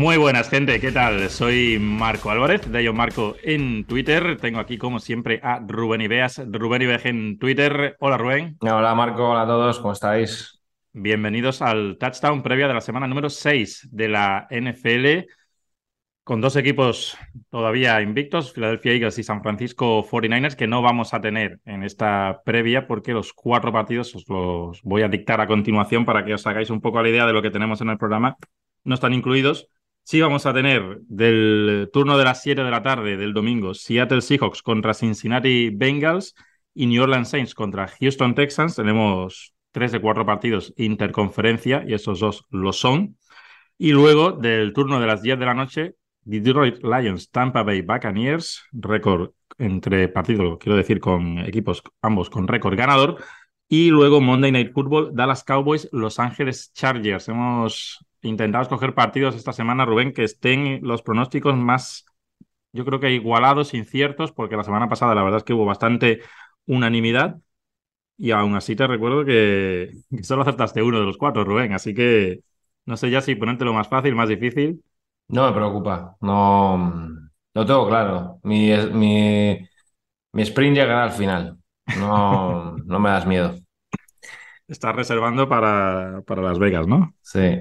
Muy buenas, gente. ¿Qué tal? Soy Marco Álvarez, de Yo Marco en Twitter. Tengo aquí, como siempre, a Rubén Ibeas. Rubén Ibeas en Twitter. Hola, Rubén. Hola, Marco. Hola a todos. ¿Cómo estáis? Bienvenidos al touchdown previa de la semana número 6 de la NFL, con dos equipos todavía invictos, Philadelphia Eagles y San Francisco 49ers, que no vamos a tener en esta previa porque los cuatro partidos os los voy a dictar a continuación para que os hagáis un poco la idea de lo que tenemos en el programa. No están incluidos Sí, vamos a tener del turno de las 7 de la tarde del domingo Seattle Seahawks contra Cincinnati Bengals y New Orleans Saints contra Houston Texans. Tenemos tres de cuatro partidos interconferencia y esos dos lo son. Y luego del turno de las 10 de la noche, Detroit Lions, Tampa Bay Buccaneers, récord entre partidos, quiero decir, con equipos ambos con récord ganador. Y luego Monday Night Football, Dallas Cowboys, Los Ángeles Chargers. Hemos intentado escoger partidos esta semana, Rubén, que estén los pronósticos más, yo creo que igualados, inciertos, porque la semana pasada la verdad es que hubo bastante unanimidad. Y aún así te recuerdo que, solo acertaste uno de los cuatro, Rubén. Así que no sé ya si ponértelo más fácil, más difícil. No me preocupa. No, lo tengo claro. Mi, mi, mi sprint llegará al final. No, no me das miedo. Estás reservando para, para Las Vegas, ¿no? Sí.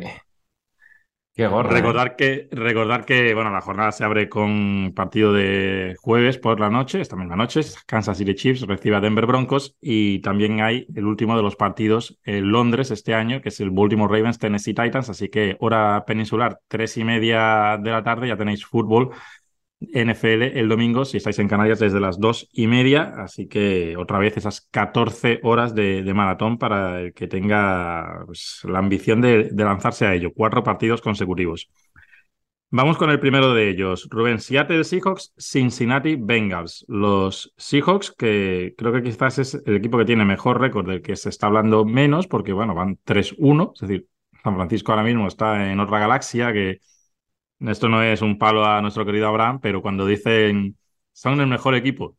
Qué gorra, recordar, que, recordar que bueno, la jornada se abre con partido de jueves por la noche, esta misma noche. Kansas City Chiefs recibe a Denver Broncos y también hay el último de los partidos en Londres este año, que es el Baltimore Ravens Tennessee Titans. Así que hora peninsular, tres y media de la tarde, ya tenéis fútbol NFL el domingo, si estáis en Canarias, desde las dos y media. Así que otra vez esas 14 horas de, maratón para el que tenga pues, la ambición de, lanzarse a ello. Cuatro partidos consecutivos. Vamos con el primero de ellos. Rubén, Seattle Seahawks, Cincinnati Bengals. Los Seahawks, que creo que quizás es el equipo que tiene mejor récord del que se está hablando menos, porque bueno, van 3-1. Es decir, San Francisco ahora mismo está en otra galaxia que esto no es un palo a nuestro querido Abraham, pero cuando dicen son el mejor equipo,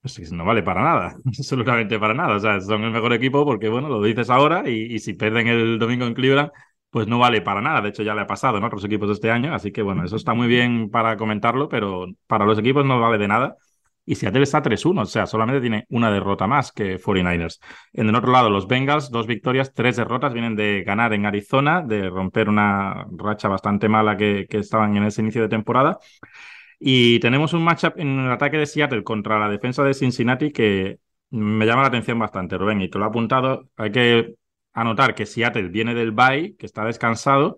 pues no vale para nada, absolutamente para nada. O sea, son el mejor equipo porque, bueno, lo dices ahora y, si pierden el domingo en Cleveland, pues no vale para nada. De hecho, ya le ha pasado ¿no? a otros equipos este año. Así que, bueno, eso está muy bien para comentarlo, pero para los equipos no vale de nada y Seattle está 3-1, o sea, solamente tiene una derrota más que 49ers. En el otro lado, los Bengals, dos victorias, tres derrotas, vienen de ganar en Arizona, de romper una racha bastante mala que, estaban en ese inicio de temporada. Y tenemos un matchup en el ataque de Seattle contra la defensa de Cincinnati que me llama la atención bastante, Rubén, y te lo he apuntado. Hay que anotar que Seattle viene del bye, que está descansado,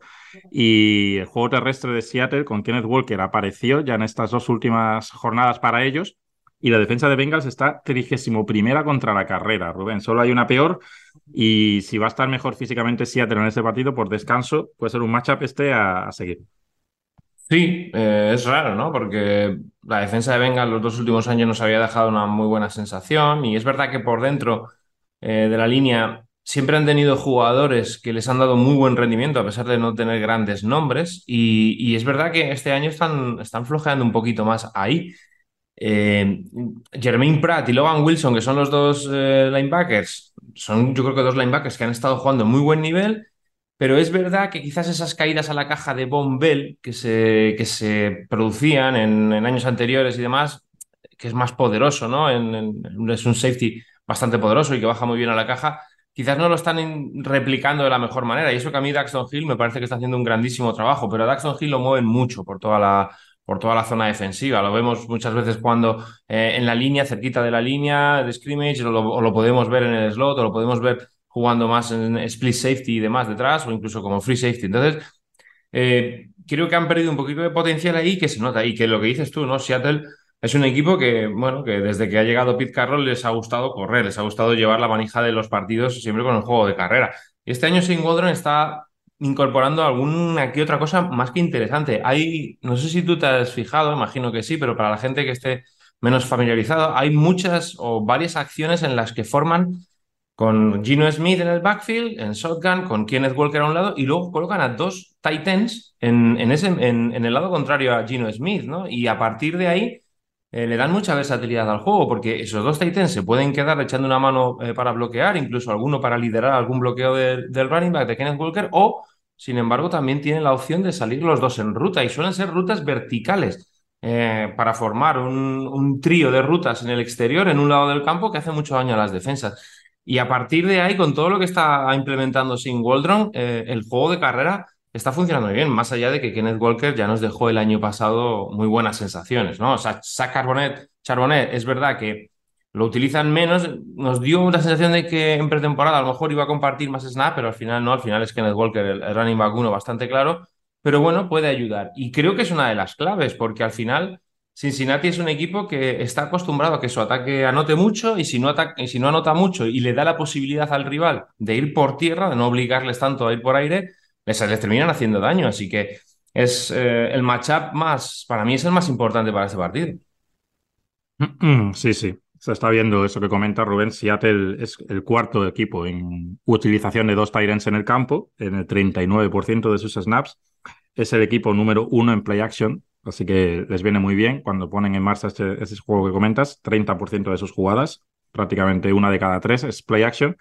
y el juego terrestre de Seattle con Kenneth Walker apareció ya en estas dos últimas jornadas para ellos y la defensa de Bengals está trigésimo primera contra la carrera, Rubén. Solo hay una peor y si va a estar mejor físicamente Seattle en este partido, por descanso, puede ser un matchup este a, seguir. Sí, eh, es raro, ¿no? Porque la defensa de Bengals los dos últimos años nos había dejado una muy buena sensación y es verdad que por dentro eh, de la línea siempre han tenido jugadores que les han dado muy buen rendimiento a pesar de no tener grandes nombres y, es verdad que este año están, están flojeando un poquito más ahí. Eh, Jermaine Pratt y Logan Wilson, que son los dos eh, linebackers, son yo creo que dos linebackers que han estado jugando muy buen nivel, pero es verdad que quizás esas caídas a la caja de Von Bell que se, que se producían en, años anteriores y demás, que es más poderoso, ¿no? es un safety bastante poderoso y que baja muy bien a la caja, quizás no lo están replicando de la mejor manera. Y eso que a mí Daxton Hill me parece que está haciendo un grandísimo trabajo, pero a Daxton Hill lo mueven mucho por toda la, por toda la zona defensiva. Lo vemos muchas veces cuando eh, en la línea, cerquita de la línea de scrimmage, o lo, podemos ver en el slot, o lo podemos ver jugando más en split safety y demás detrás, o incluso como free safety. Entonces, eh, creo que han perdido un poquito de potencial ahí que se nota. Y que lo que dices tú, ¿no? Seattle es un equipo que, bueno, que desde que ha llegado Pete Carroll les ha gustado correr, les ha gustado llevar la manija de los partidos siempre con el juego de carrera. Y este año Shane Waldron está incorporando alguna que otra cosa más que interesante. Hay, no sé si tú te has fijado, imagino que sí, pero para la gente que esté menos familiarizado, hay muchas o varias acciones en las que forman con Gino Smith en el backfield, en shotgun, con Kenneth Walker a un lado, y luego colocan a dos Titans en, en, ese, en el lado contrario a Gino Smith, ¿no? Y a partir de ahí eh, le dan mucha versatilidad al juego, porque esos dos Titans se pueden quedar echando una mano eh, para bloquear, incluso alguno para liderar algún bloqueo del running back de Kenneth Walker, o sin embargo, también tienen la opción de salir los dos en ruta y suelen ser rutas verticales. Eh, para formar un, trío de rutas en el exterior, en un lado del campo, que hace mucho daño a las defensas. Y a partir de ahí, con todo lo que está implementando sin Waldron, el juego de carrera está funcionando muy bien, más allá de que Kenneth Walker ya nos dejó el año pasado muy buenas sensaciones, ¿no? O sea, Charbonnet, Charbonnet es verdad que lo utilizan menos, nos dio la sensación de que en pretemporada a lo mejor iba a compartir más snap, pero al final no, al final es Kenneth Walker, el, running back uno bastante claro, pero bueno, puede ayudar. Y creo que es una de las claves, porque al final Cincinnati es un equipo que está acostumbrado a que su ataque anote mucho y si no anota mucho y le da la posibilidad al rival de ir por tierra, de no obligarles tanto a ir por aire, les, terminan haciendo daño. Así que es eh, el matchup más, para mí es el más importante para este partido. Sí, sí. Se está viendo eso que comenta Rubén. Seattle es el cuarto equipo en utilización de dos Tyrants en el campo, en el 39% de sus snaps. Es el equipo número uno en play action, así que les viene muy bien cuando ponen en marcha este, ese juego que comentas. 30% de sus jugadas, prácticamente una de cada tres es play action,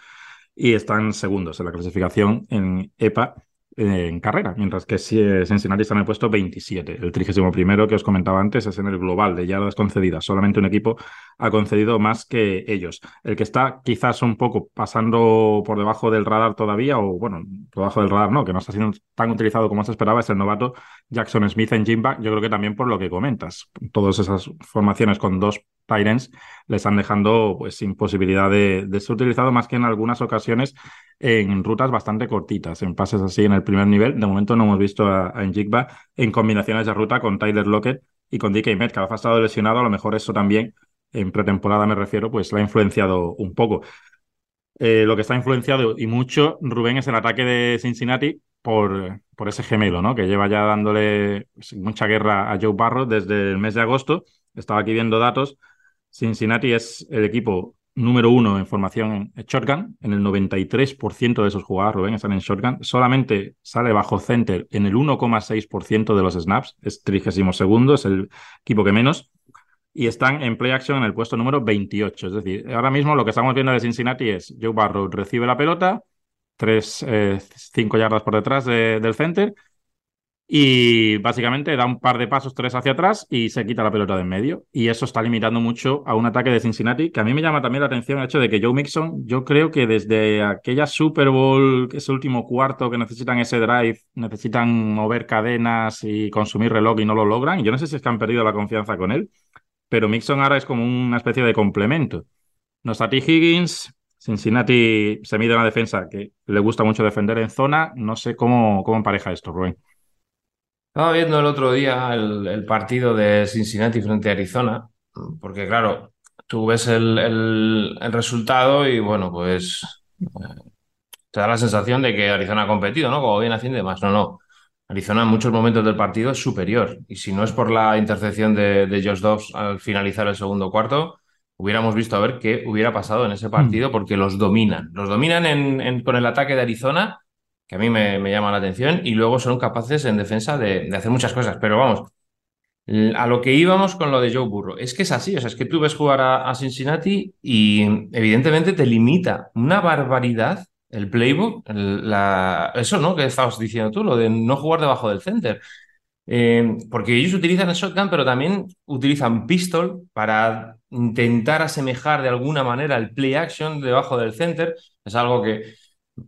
y están segundos en la clasificación en EPA en carrera, mientras que Cincinnati está el puesto 27. El 31 que os comentaba antes es en el global de yardas concedidas. Solamente un equipo ha concedido más que ellos. El que está quizás un poco pasando por debajo del radar todavía, o bueno, por debajo del radar no, que no está siendo tan utilizado como se esperaba, es el novato Jackson Smith en Jimback. Yo creo que también por lo que comentas. Todas esas formaciones con dos Tyrants les están dejando pues sin posibilidad de, ser utilizado más que en algunas ocasiones en rutas bastante cortitas, en pases así en el primer nivel. De momento no hemos visto a, a Njigba en combinaciones de ruta con Tyler Lockett y con DK Metcalf. Ha estado lesionado, a lo mejor eso también, en pretemporada me refiero, pues la ha influenciado un poco. Eh, lo que está influenciado y mucho, Rubén, es el ataque de Cincinnati por, por ese gemelo, ¿no? Que lleva ya dándole pues, mucha guerra a Joe Barrow desde el mes de agosto. Estaba aquí viendo datos. Cincinnati es el equipo número uno en formación en shotgun. En el 93% de sus jugadas, Rubén, están en shotgun. Solamente sale bajo center en el 1,6% de los snaps. Es 32 segundo, es el equipo que menos. Y están en play action en el puesto número 28. Es decir, ahora mismo lo que estamos viendo de Cincinnati es Joe Barrow recibe la pelota, 3, 5 eh, yardas por detrás del center y básicamente da un par de pasos, tres hacia atrás y se quita la pelota de en medio. Y eso está limitando mucho a un ataque de Cincinnati, que a mí me llama también la atención el hecho de que Joe Mixon, yo creo que desde aquella Super Bowl, ese último cuarto que necesitan ese drive, necesitan mover cadenas y consumir reloj y no lo logran. Yo no sé si es que han perdido la confianza con él, pero Mixon ahora es como una especie de complemento. No está T. Higgins, Cincinnati se mide una defensa que le gusta mucho defender en zona. No sé cómo, cómo empareja esto, Rubén. Estaba viendo el otro día el, partido de Cincinnati frente a Arizona, porque claro, tú ves el, resultado y bueno, pues eh, te da la sensación de que Arizona ha competido, ¿no? Como bien haciendo y demás. No, no. Arizona en muchos momentos del partido es superior. Y si no es por la intercepción de, de Josh Dobbs al finalizar el segundo cuarto, hubiéramos visto a ver qué hubiera pasado en ese partido, mm. porque los dominan. Los dominan con el ataque de Arizona que a mí me, llama la atención, y luego son capaces en defensa de, hacer muchas cosas. Pero vamos, a lo que íbamos con lo de Joe Burrow, es que es así, o sea, es que tú ves jugar a, Cincinnati y evidentemente te limita una barbaridad el playbook, la, eso, ¿no? Que estabas diciendo tú, lo de no jugar debajo del center. Eh, porque ellos utilizan el shotgun, pero también utilizan pistol para intentar asemejar de alguna manera el play action debajo del center. Es algo que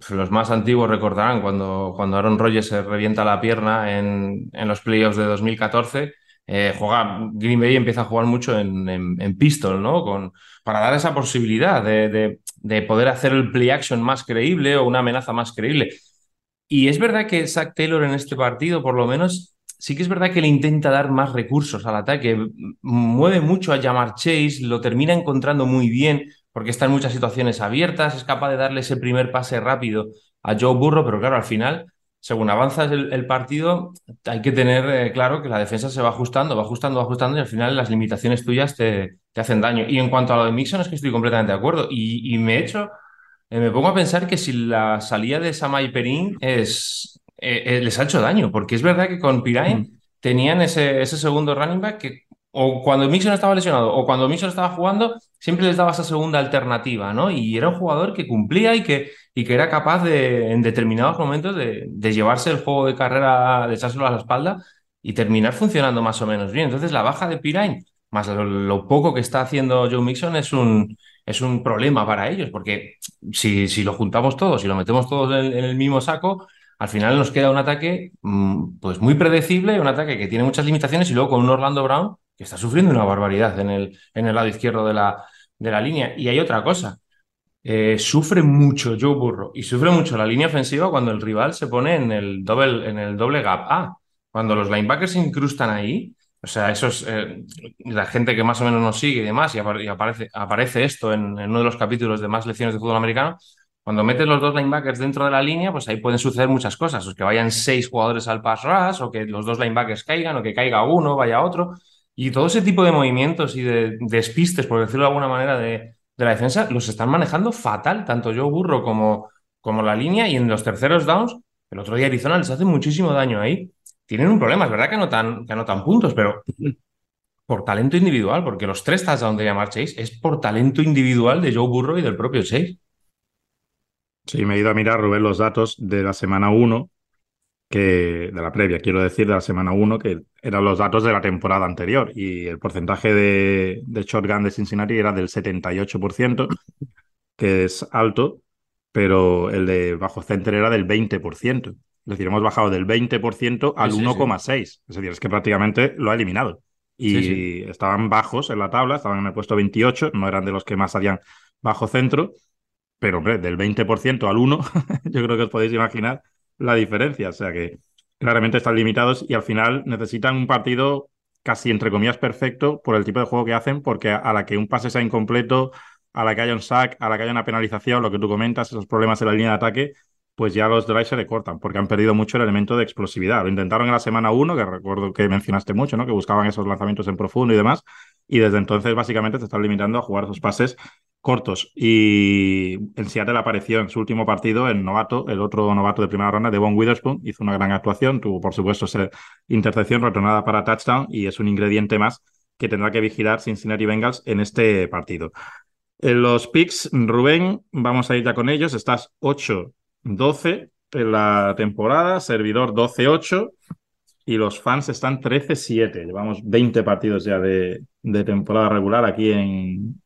los más antiguos recordarán cuando, cuando Aaron Rodgers se revienta la pierna en, en los playoffs de 2014. Eh, juega, Green Bay empieza a jugar mucho en, en, pistol, ¿no? Con, para dar esa posibilidad de, de, poder hacer el play action más creíble o una amenaza más creíble. Y es verdad que Zach Taylor en este partido, por lo menos, sí que es verdad que le intenta dar más recursos al ataque. Mueve mucho a llamar Chase, lo termina encontrando muy bien porque está en muchas situaciones abiertas, es capaz de darle ese primer pase rápido a Joe Burro, pero claro, al final, según avanza el, partido, hay que tener eh, claro que la defensa se va ajustando, va ajustando, va ajustando y al final las limitaciones tuyas te, te hacen daño. Y en cuanto a lo de Mixon, es que estoy completamente de acuerdo. Y, me he hecho, eh, me pongo a pensar que si la salida de Samay Perín es, eh, les ha hecho daño, porque es verdad que con Pirain mm. tenían ese, ese segundo running back que o cuando Mixon estaba lesionado o cuando Mixon estaba jugando, siempre les daba esa segunda alternativa, ¿no? Y era un jugador que cumplía y que, y que era capaz de, en determinados momentos, de, llevarse el juego de carrera, de echárselo a la espalda y terminar funcionando más o menos bien. Entonces, la baja de Pirine, más lo, poco que está haciendo Joe Mixon, es un, es un problema para ellos, porque si, si lo juntamos todos, si lo metemos todos en, el mismo saco, al final nos queda un ataque mm, pues muy predecible, un ataque que tiene muchas limitaciones y luego con un Orlando Brown que está sufriendo una barbaridad en el, en el lado izquierdo de la, de la línea. Y hay otra cosa, eh, sufre mucho Joe Burrow y sufre mucho la línea ofensiva cuando el rival se pone en el doble, en el doble gap A. Cuando los linebackers se incrustan ahí, o sea, eso es eh, la gente que más o menos nos sigue y demás, y, aparece, aparece esto en, en, uno de los capítulos de más lecciones de fútbol americano. Cuando metes los dos linebackers dentro de la línea, pues ahí pueden suceder muchas cosas. O que vayan seis jugadores al pass rush, o que los dos linebackers caigan, o que caiga uno, vaya otro. Y todo ese tipo de movimientos y de despistes, por decirlo de alguna manera, de, la defensa los están manejando fatal, tanto Joe Burro como, la línea, y en los terceros downs, el otro día Arizona les hace muchísimo daño ahí. Tienen un problema, es verdad que anotan, que puntos, pero por talento individual, porque los tres touchdowns de llamar Chase es por talento individual de Joe Burro y del propio Chase. Sí, me he ido a mirar, Rubén, los datos de la semana 1 que de la previa, quiero decir, de la semana 1, que eran los datos de la temporada anterior. Y el porcentaje de, de shotgun de Cincinnati era del 78%, que es alto, pero el de bajo center era del 20%. Es decir, hemos bajado del 20% al 1,6. Es decir, es que prácticamente lo ha eliminado. Y estaban bajos en la tabla, estaban en el puesto 28, no eran de los que más harían bajo centro, pero hombre, del 20% al 1, yo creo que os podéis imaginar la diferencia. O sea que claramente están limitados y al final necesitan un partido casi entre comillas perfecto por el tipo de juego que hacen, porque a la que un pase sea incompleto, a la que haya un sack, a la que haya una penalización, lo que tú comentas, esos problemas en la línea de ataque, pues ya los drives se le cortan, porque han perdido mucho el elemento de explosividad. Lo intentaron en la semana 1, que recuerdo que mencionaste mucho, ¿no? Que buscaban esos lanzamientos en profundo y demás, y desde entonces básicamente se están limitando a jugar esos pases cortos. Y en Seattle apareció en su último partido el novato, el otro novato de primera ronda, Devon Witherspoon, hizo una gran actuación, tuvo por supuesto intercepción retornada para touchdown y es un ingrediente más que tendrá que vigilar Cincinnati Bengals en este partido. En los picks, Rubén, vamos a ir ya con ellos. Estás 8-12 en la temporada, servidor 12-8 y los fans están 13-7. Llevamos 20 partidos ya de, de temporada regular aquí en,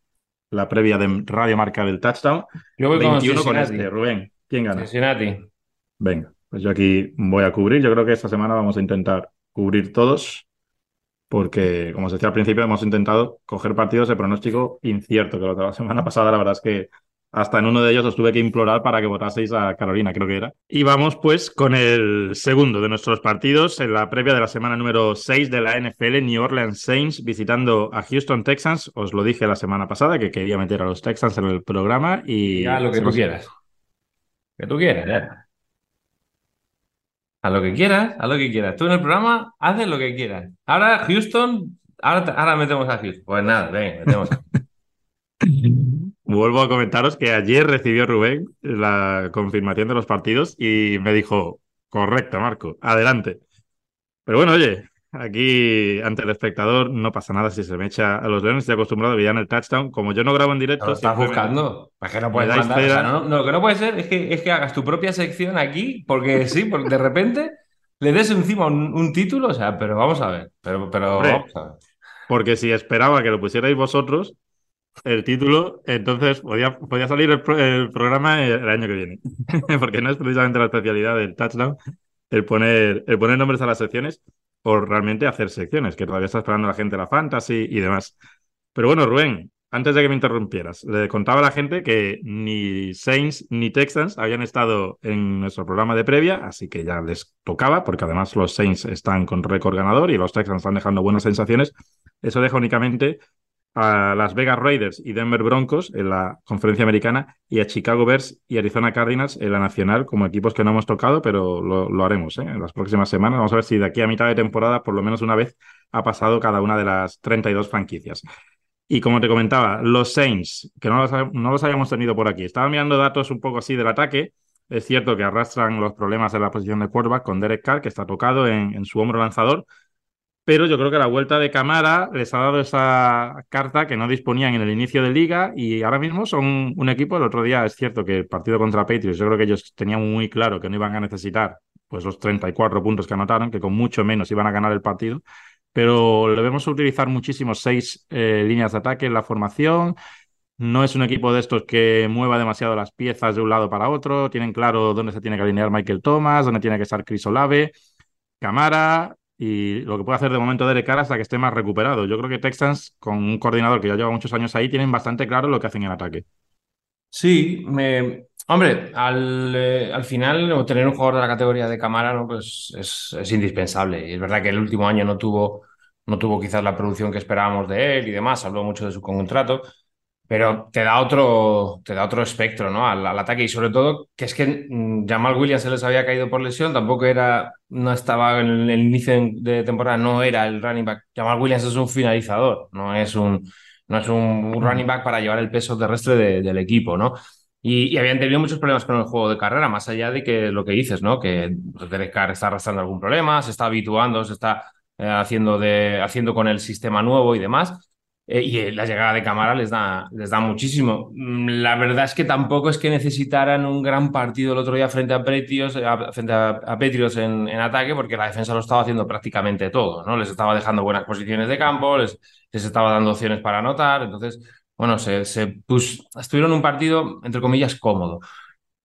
la previa de Radio Marca del Touchdown. Yo voy 21 con, este, Rubén. ¿Quién gana? Cincinnati. Venga, pues yo aquí voy a cubrir. Yo creo que esta semana vamos a intentar cubrir todos, porque, como se decía al principio, hemos intentado coger partidos de pronóstico incierto, que la semana pasada la verdad es que hasta en uno de ellos os tuve que implorar para que votaseis a Carolina, creo que era. Y vamos pues con el segundo de nuestros partidos en la previa de la semana número 6 de la NFL, New Orleans Saints visitando a Houston Texans. Os lo dije la semana pasada que quería meter a los Texans en el programa y... Ya, lo que tú quieras. Que tú quieras, ya. A lo que quieras, a lo que quieras. Tú en el programa haces lo que quieras. Ahora Houston, ahora, ahora metemos a Houston. Pues nada, venga, metemos a Vuelvo a comentaros que ayer recibió Rubén la confirmación de los partidos y me dijo, correcto, Marco, adelante. Pero bueno, oye, aquí ante el espectador no pasa nada si se me echa a los leones, estoy acostumbrado a ver en el touchdown. Como yo no grabo en directo... Lo estás buscando. ¿Para que no puedes mandar? no, lo que no puede ser es que, es que hagas tu propia sección aquí, porque sí, porque de repente le des encima un, título, o sea, pero vamos a ver, pero, pero vamos a ver. Porque si esperaba que lo pusierais vosotros, el título, entonces podía, podía salir el, programa el, año que viene, porque no es precisamente la especialidad del touchdown el poner, el poner nombres a las secciones o realmente hacer secciones, que todavía está esperando la gente la fantasy y demás. Pero bueno, Rubén, antes de que me interrumpieras, le contaba a la gente que ni Saints ni Texans habían estado en nuestro programa de previa, así que ya les tocaba, porque además los Saints están con récord ganador y los Texans están dejando buenas sensaciones. Eso deja únicamente a Las Vegas Raiders y Denver Broncos en la conferencia americana y a Chicago Bears y Arizona Cardinals en la nacional como equipos que no hemos tocado, pero lo, haremos ¿eh? en las próximas semanas. Vamos a ver si de aquí a mitad de temporada por lo menos una vez ha pasado cada una de las 32 franquicias. Y como te comentaba, los Saints, que no los, no los habíamos tenido por aquí, estaba mirando datos un poco así del ataque. Es cierto que arrastran los problemas en la posición de quarterback con Derek Carr, que está tocado en su hombro lanzador, pero yo creo que la vuelta de Camara les ha dado esa carta que no disponían en el inicio de liga y ahora mismo son un equipo, el otro día es cierto que el partido contra Patriots, yo creo que ellos tenían muy claro que no iban a necesitar pues los 34 puntos que anotaron, que con mucho menos iban a ganar el partido, pero debemos utilizar muchísimo seis eh, líneas de ataque en la formación, no es un equipo de estos que mueva demasiado las piezas de un lado para otro. Tienen claro dónde se tiene que alinear Michael Thomas, dónde tiene que estar Chris Olave, Camara y lo que puede hacer de momento Derek Carr hasta que esté más recuperado. Yo creo que Texans, con un coordinador que ya lleva muchos años ahí, tienen bastante claro lo que hacen en ataque. Sí, me... hombre, al, eh, al final tener un jugador de la categoría de Camara ¿no? pues es, es indispensable. Es verdad que el último año no tuvo, no tuvo quizás la producción que esperábamos de él y demás, habló mucho de su contrato pero te da otro, te da otro espectro ¿no? al, ataque y sobre todo que es que mm, Jamal Williams se les había caído por lesión, tampoco era, no estaba en el, inicio de temporada, no era el running back. Jamal Williams es un finalizador, no es un, no es un running back para llevar el peso terrestre del equipo, ¿no? Y, habían tenido muchos problemas con el juego de carrera, más allá de que lo que dices, ¿no? Que Derek Carr está arrastrando algún problema, se está habituando, se está eh, haciendo, de, haciendo con el sistema nuevo y demás. Eh, y eh, la llegada de Camara les da, les da muchísimo. Mm, la verdad es que tampoco es que necesitaran un gran partido el otro día frente a Patriots, eh, frente a, en, ataque, porque la defensa lo estaba haciendo prácticamente todo, ¿no? Les estaba dejando buenas posiciones de campo, les, les estaba dando opciones para anotar, entonces, bueno, se, se pues, estuvieron un partido, entre comillas, cómodo.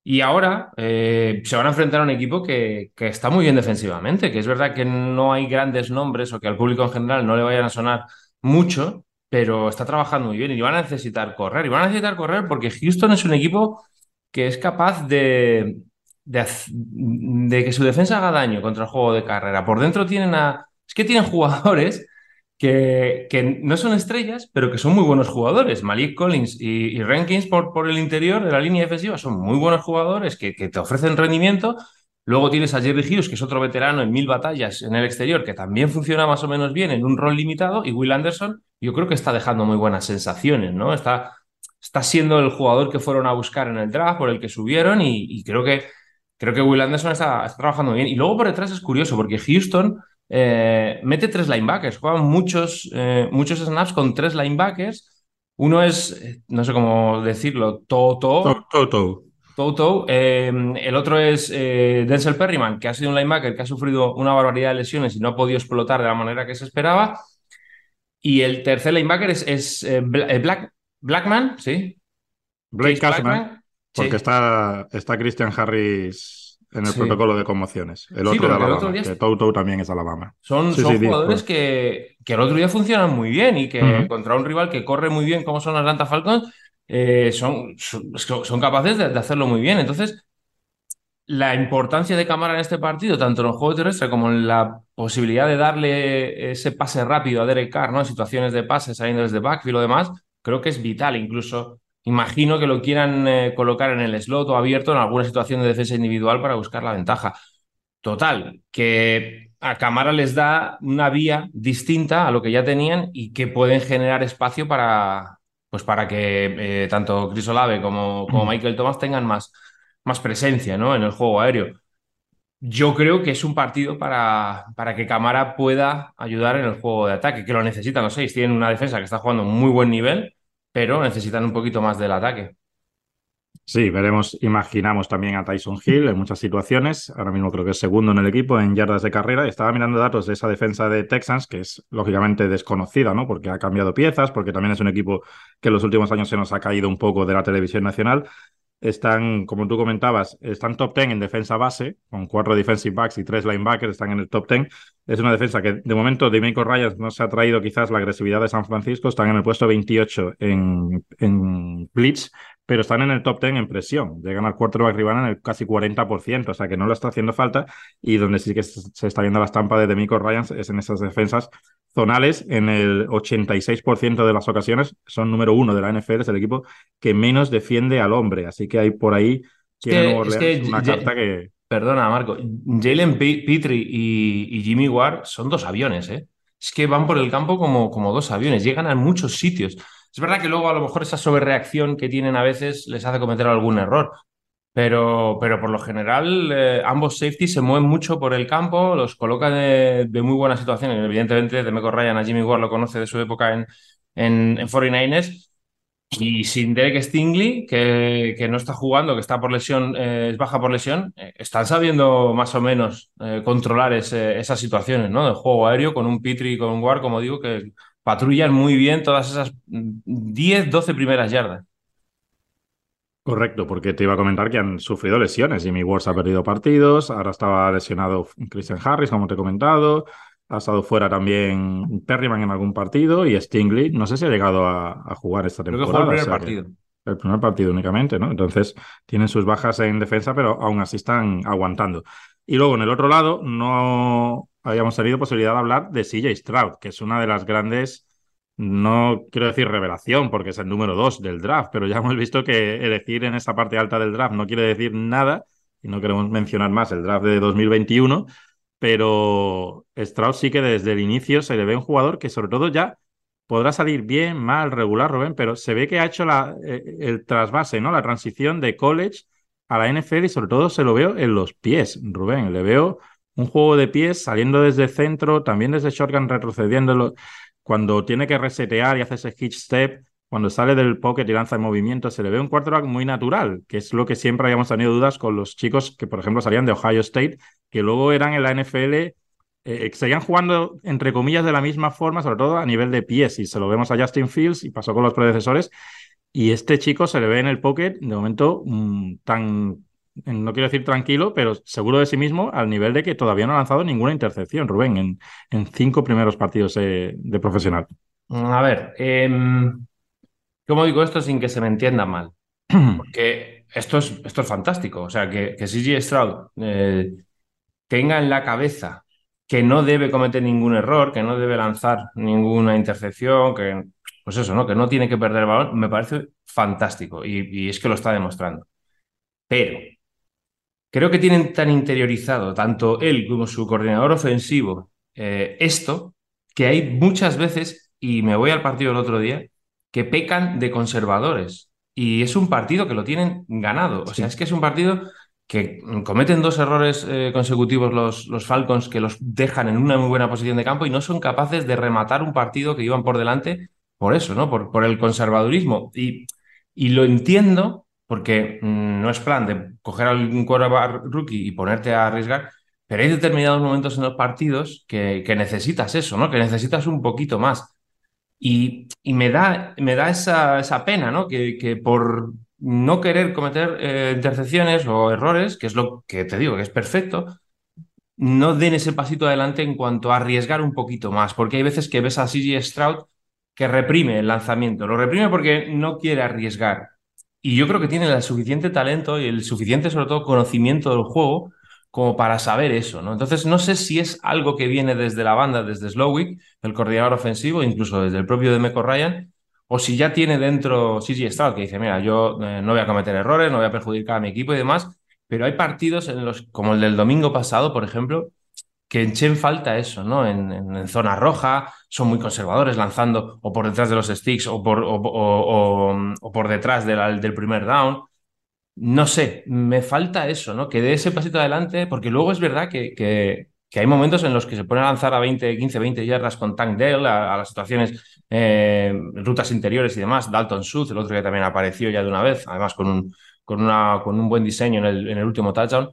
Y ahora se van a enfrentar a un equipo que, que, está muy bien defensivamente, que es verdad que no hay grandes nombres o que al público en general no le vayan a sonar mucho, pero está trabajando muy bien y van a necesitar correr. Y van a necesitar correr porque Houston es un equipo que es capaz de, de, que su defensa haga daño contra el juego de carrera. Por dentro tienen a... Es que tienen jugadores que, que no son estrellas, pero que son muy buenos jugadores. Malik Collins y, Rankins por, por el interior de la línea defensiva son muy buenos jugadores que, que te ofrecen rendimiento Luego tienes a Jerry Hughes, que es otro veterano en mil batallas en el exterior, que también funciona más o menos bien en un rol limitado. Y Will Anderson, yo creo que está dejando muy buenas sensaciones, ¿no? Está, está siendo el jugador que fueron a buscar en el draft, por el que subieron, y, creo, que, creo que Will Anderson está, trabajando bien. Y luego por detrás es curioso, porque Houston eh, mete tres linebackers, juegan muchos, eh, muchos snaps con tres linebackers. Uno es, eh, no sé cómo decirlo, Toto. Toto. Toto. Em, el otro es eh, Denzel Perryman, que ha sido un linebacker que ha sufrido una barbaridad de lesiones y no ha podido explotar de la manera que se esperaba. Y el tercer linebacker es, eh, eh, Black, Blackman, ¿sí? Blake Cashman, porque está, está Christian Harris en el protocolo de conmociones. El otro de Alabama, que Toto también es Alabama. Son, jugadores que, que el otro día funcionan muy bien y que contra un rival que corre muy bien como son Atlanta Falcons eh, son, son, capaces de, hacerlo muy bien. Entonces, la importancia de Camara en este partido, tanto en el juego terrestre como en la posibilidad de darle ese pase rápido a Derek Carr, ¿no? En situaciones de pase saliendo desde backfield o demás, creo que es vital. Incluso imagino que lo quieran eh, colocar en el slot o abierto en alguna situación de defensa individual para buscar la ventaja. Total, que a Camara les da una vía distinta a lo que ya tenían y que pueden generar espacio para, pues para que eh, tanto Chris Olave como, como, Michael Thomas tengan más, más presencia ¿no? en el juego aéreo. Yo creo que es un partido para, para que Camara pueda ayudar en el juego de ataque, que lo necesitan los seis. Tienen una defensa que está jugando muy buen nivel, pero necesitan un poquito más del ataque. Sí, veremos, imaginamos también a Tyson Hill en muchas situaciones. Ahora mismo creo que es segundo en el equipo en yardas de carrera. Estaba mirando datos de esa defensa de Texans, que es lógicamente desconocida, ¿no? Porque ha cambiado piezas, porque también es un equipo que en los últimos años se nos ha caído un poco de la televisión nacional. Están, como tú comentabas, están top 10 en defensa base, con cuatro defensive backs y tres linebackers, están en el top 10. Es una defensa que de momento Michael Ryan no se ha traído quizás la agresividad de San Francisco, están en el puesto 28 en, en blitz, pero están en el top 10 en presión. Llegan al quarterback rival en el casi 40%, o sea que no lo está haciendo falta. Y donde sí que se está viendo la estampa de Demico Ryans es en esas defensas zonales. En el 86% de las ocasiones son número uno de la NFL, es el equipo que menos defiende al hombre. Así que hay por ahí una carta que. Perdona, Marco. Jalen Petrie y, Jimmy Ward son dos aviones, ¿eh? Es que van por el campo como, como dos aviones, llegan a muchos sitios. Es verdad que luego a lo mejor esa sobrereacción que tienen a veces les hace cometer algún error, Pero, pero por lo general, eh, ambos safeties se mueven mucho por el campo, los colocan de, muy buenas situaciones. Evidentemente, Demeco Ryan a Jimmy Ward lo conoce de su época en, en, en 49ers. Y sin Derek Stingley, que, que, no está jugando, que está por lesión, eh, es baja por lesión, eh, están sabiendo más o menos controlar esas situaciones, ¿no? De juego aéreo con un Pitri y con un Ward, como digo, que patrullan muy bien todas esas 10, 12 primeras yardas. Correcto, porque te iba a comentar que han sufrido lesiones. Jimmy Ward ha perdido partidos, ahora estaba lesionado Christian Harris, como te he comentado, ha estado fuera también Perryman en algún partido y Stingley, no sé si ha llegado a, jugar esta temporada. Creo que fue el primer partido. El primer partido únicamente, ¿no? Entonces tienen sus bajas en defensa, pero aún así están aguantando. Y luego en el otro lado no habíamos tenido posibilidad de hablar de CJ Stroud, que es una de las grandes no quiero decir revelación porque es el número dos del draft, pero ya hemos visto que elegir en esa parte alta del draft no quiere decir nada y no queremos mencionar más el draft de 2021, pero Strauss sí que desde el inicio se le ve un jugador que sobre todo ya podrá salir bien, mal, regular, Rubén, pero se ve que ha hecho la, eh, el trasvase, ¿no? La transición de college a la NFL y sobre todo se lo veo en los pies, Rubén. Le veo un juego de pies saliendo desde centro, también desde shotgun retrocediéndolo cuando tiene que resetear y hace ese hitch step, cuando sale del pocket y lanza en movimiento, se le ve un quarterback muy natural, que es lo que siempre habíamos tenido dudas con los chicos que, por ejemplo, salían de Ohio State, que luego eran en la NFL, eh, seguían jugando, entre comillas, de la misma forma, sobre todo a nivel de pies, y se lo vemos a Justin Fields y pasó con los predecesores, y este chico se le ve en el pocket, de momento, mm, tan no quiero decir tranquilo, pero seguro de sí mismo al nivel de que todavía no ha lanzado ninguna intercepción, Rubén, en, en cinco primeros partidos de profesional. A ver, em, ¿cómo digo esto sin que se me entienda mal? Porque esto es, esto es fantástico. O sea, que, que CG Stroud eh, tenga en la cabeza que no debe cometer ningún error, que no debe lanzar ninguna intercepción, que pues eso, ¿no? Que no tiene que perder el balón, me parece fantástico. Y, y es que lo está demostrando. Pero Creo que tienen tan interiorizado, tanto él como su coordinador ofensivo, eh, esto, que hay muchas veces, y me voy al partido el otro día, que pecan de conservadores. Y es un partido que lo tienen ganado. O sea, es que es un partido que cometen dos errores eh, consecutivos los, los, Falcons que los dejan en una muy buena posición de campo y no son capaces de rematar un partido que iban por delante por eso, ¿no? Por, por el conservadurismo. Y, y lo entiendo porque mm, no es plan de coger a un quarterback rookie y ponerte a arriesgar, pero hay determinados momentos en los partidos que, que necesitas eso, ¿no? Que necesitas un poquito más. Y, y me da, me da esa, esa pena, ¿no? Que, que, por no querer cometer eh, intercepciones o errores, que es lo que te digo, que es perfecto, no den ese pasito adelante en cuanto a arriesgar un poquito más, porque hay veces que ves a CG Stroud que reprime el lanzamiento, lo reprime porque no quiere arriesgar, y yo creo que tiene el suficiente talento y el suficiente, sobre todo, conocimiento del juego como para saber eso, ¿no? Entonces, no sé si es algo que viene desde la banda, desde Slowick, el coordinador ofensivo, incluso desde el propio Demeco Ryan, o si ya tiene dentro CG Stroud, que dice, mira, yo eh, no voy a cometer errores, no voy a perjudicar a mi equipo y demás, pero hay partidos en los, como el del domingo pasado, por ejemplo, que en Chen falta eso, ¿no? En, zona roja, son muy conservadores lanzando o por detrás de los sticks o por, o, por detrás del primer down. No sé, me falta eso, ¿no? Que dé ese pasito adelante, porque luego es verdad que, que, hay momentos en los que se pone a lanzar a 20, 15, 20 yardas con Tank Dale, a, las situaciones, eh, rutas interiores y demás. Dalton Sooth, el otro que también apareció ya de una vez, además con un, con una, con un buen diseño en el, en el último touchdown.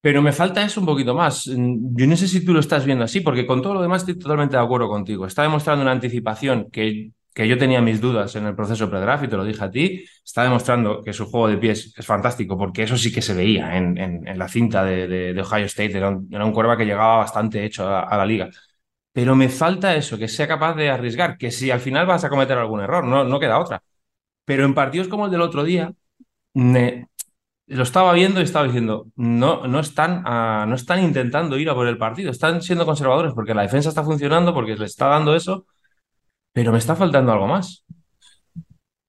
Pero me falta eso un poquito más. Yo no sé si tú lo estás viendo así, porque con todo lo demás estoy totalmente de acuerdo contigo. Está demostrando una anticipación que, que yo tenía mis dudas en el proceso pre-draft y te lo dije a ti. Está demostrando que su juego de pies es fantástico, porque eso sí que se veía en, en, la cinta de, de, Ohio State. Era un, era que llegaba bastante hecho a, la liga. Pero me falta eso, que sea capaz de arriesgar, que si al final vas a cometer algún error, no, no queda otra. Pero en partidos como el del otro día, lo estaba viendo y estaba diciendo, no, no, están, ah, no están intentando ir a por el partido, están siendo conservadores porque la defensa está funcionando, porque les está dando eso, pero me está faltando algo más.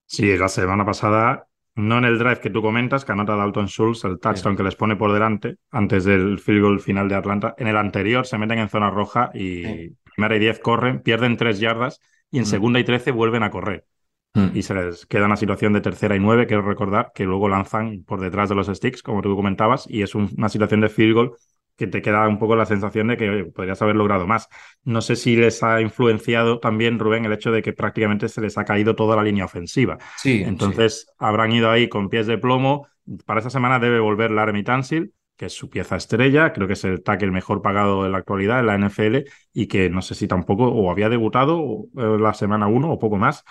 Sí, la semana pasada, no en el drive que tú comentas, que anota Dalton Schultz, el touchdown que les pone por delante antes del field goal final de Atlanta, en el anterior se meten en zona roja y primera y diez corren, pierden tres yardas y en segunda y trece vuelven a correr. Hmm. Y se les queda una situación de tercera y nueve, quiero recordar, que luego lanzan por detrás de los sticks, como tú comentabas, y es una situación de field goal que te queda un poco la sensación de que podrías haber logrado más. No sé si les ha influenciado también, Rubén, el hecho de que prácticamente se les ha caído toda la línea ofensiva. Sí. Entonces habrán ido ahí con pies de plomo. Para esta semana debe volver Laramie Tansil, que es su pieza estrella, creo que es el tackle mejor pagado en la actualidad en la NFL y que no sé si tampoco o había debutado eh, la semana uno o poco más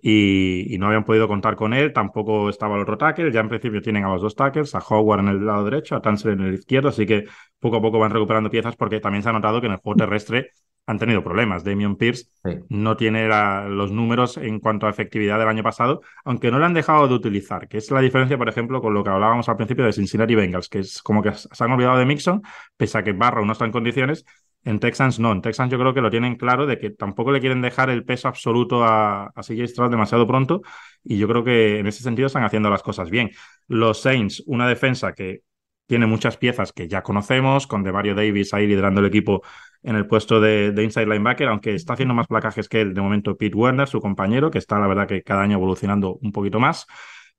y, no habían podido contar con él, tampoco estaba el otro tackle, ya en principio tienen a los dos tackles, a Howard en el lado derecho, a Tansel en el izquierdo, así que poco a poco van recuperando piezas porque también se ha notado que en el juego terrestre han tenido problemas. Damian Pierce no tiene los números en cuanto a efectividad del año pasado, aunque no le han dejado de utilizar, que es la diferencia, por ejemplo, con lo que hablábamos al principio de Cincinnati Bengals, que es como que se han olvidado de Mixon, pese a que Barrow no está en condiciones, en Texans no, en Texans yo creo que lo tienen claro de que tampoco le quieren dejar el peso absoluto a, a CJ Stroud demasiado pronto y yo creo que en ese sentido están haciendo las cosas bien. Los Saints, una defensa que tiene muchas piezas que ya conocemos, con DeMario Davis ahí liderando el equipo en el puesto de, de, inside linebacker, aunque está haciendo más placajes que él de momento Pete Werner, su compañero, que está la verdad que cada año evolucionando un poquito más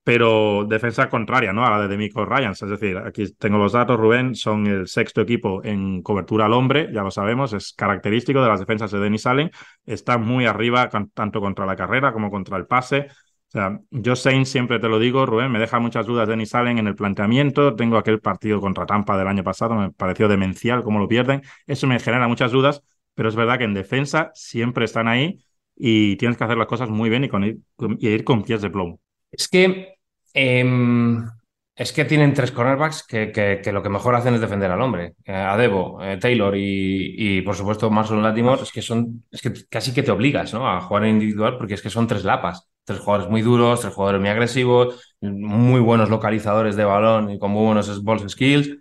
pero defensa contraria ¿no? a la de Demico Ryans. Es decir, aquí tengo los datos, Rubén, son el sexto equipo en cobertura al hombre, ya lo sabemos, es característico de las defensas de Denis Allen. Está muy arriba tanto contra la carrera como contra el pase. O sea, yo Saints siempre te lo digo, Rubén, me deja muchas dudas Denis Allen en el planteamiento. Tengo aquel partido contra Tampa del año pasado, me pareció demencial cómo lo pierden. Eso me genera muchas dudas, pero es verdad que en defensa siempre están ahí y tienes que hacer las cosas muy bien y, con y ir con pies de plomo. Es que Em, es que tienen tres cornerbacks que, lo que mejor hacen es defender al hombre. Eh, a Debo, eh, Taylor y, por supuesto Marshall Latimore, es que son, es que casi que te obligas ¿no? a jugar en individual porque es que son tres lapas. Tres jugadores muy duros, tres jugadores muy agresivos, muy buenos localizadores de balón y con muy buenos ball skills.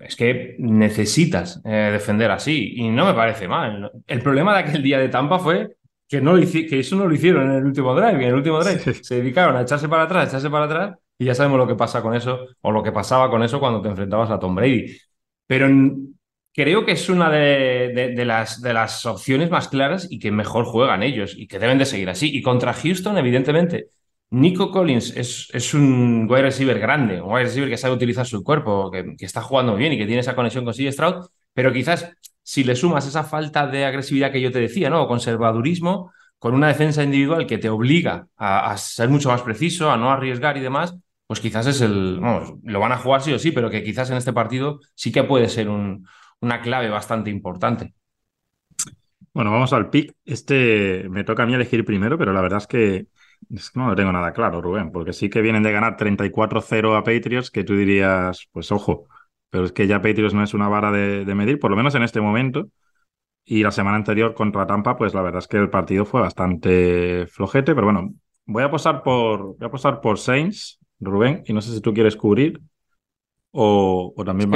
Es que necesitas eh, defender así y no me parece mal. El problema de aquel día de Tampa fue que, no que eso no lo hicieron en el último drive. En el último drive se dedicaron a echarse para atrás, echarse para atrás, y ya sabemos lo que pasa con eso, o lo que pasaba con eso cuando te enfrentabas a Tom Brady. Pero creo que es una de, las, de las opciones más claras y que mejor juegan ellos, y que deben de seguir así. Y contra Houston, evidentemente, Nico Collins es, es, un wide receiver grande, un wide receiver que sabe utilizar su cuerpo, que, que está jugando bien y que tiene esa conexión con C. Stroud, pero quizás si le sumas esa falta de agresividad que yo te decía, ¿no? O conservadurismo, con una defensa individual que te obliga a, ser mucho más preciso, a no arriesgar y demás, pues quizás es el. Vamos, lo van a jugar sí o sí, pero que quizás en este partido sí que puede ser un, una clave bastante importante. Bueno, vamos al pick. Este me toca a mí elegir primero, pero la verdad es que, no lo tengo nada claro, Rubén, porque sí que vienen de ganar 34-0 a Patriots, que tú dirías, pues ojo, pero es que ya Patriots no es una vara de, medir, por lo menos en este momento. Y la semana anterior contra Tampa, pues la verdad es que el partido fue bastante flojete, pero bueno, voy a apostar por, voy a apostar por Saints, Rubén, y no sé si tú quieres cubrir o, también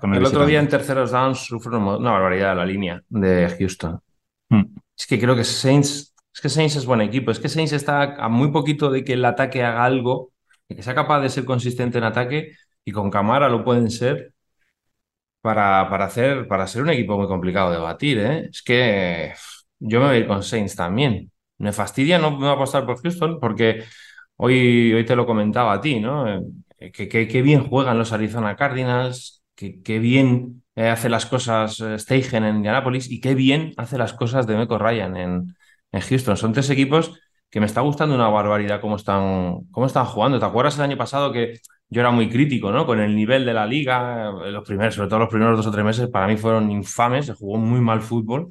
con, el, otro día en terceros downs sufrió una barbaridad la línea de Houston. Hmm. Es que creo que Saints, es que Saints es buen equipo, es que Saints está a muy poquito de que el ataque haga algo, de que sea capaz de ser consistente en ataque y con Camara lo pueden ser para, para, hacer, para ser un equipo muy complicado de batir. ¿eh? Es que yo me voy a ir con Saints también. Me fastidia no a apostar por Houston porque hoy, hoy te lo comentaba a ti, ¿no? Eh, que, que, bien juegan los Arizona Cardinals, que, que bien eh, hace las cosas Steigen en Indianapolis y qué bien hace las cosas de Meco Ryan en, en Houston. Son tres equipos que me está gustando una barbaridad cómo están, cómo están jugando. ¿Te acuerdas el año pasado que yo era muy crítico, ¿no? Con el nivel de la liga, los primeros, sobre todo los primeros dos o tres meses, para mí fueron infames, se jugó muy mal fútbol.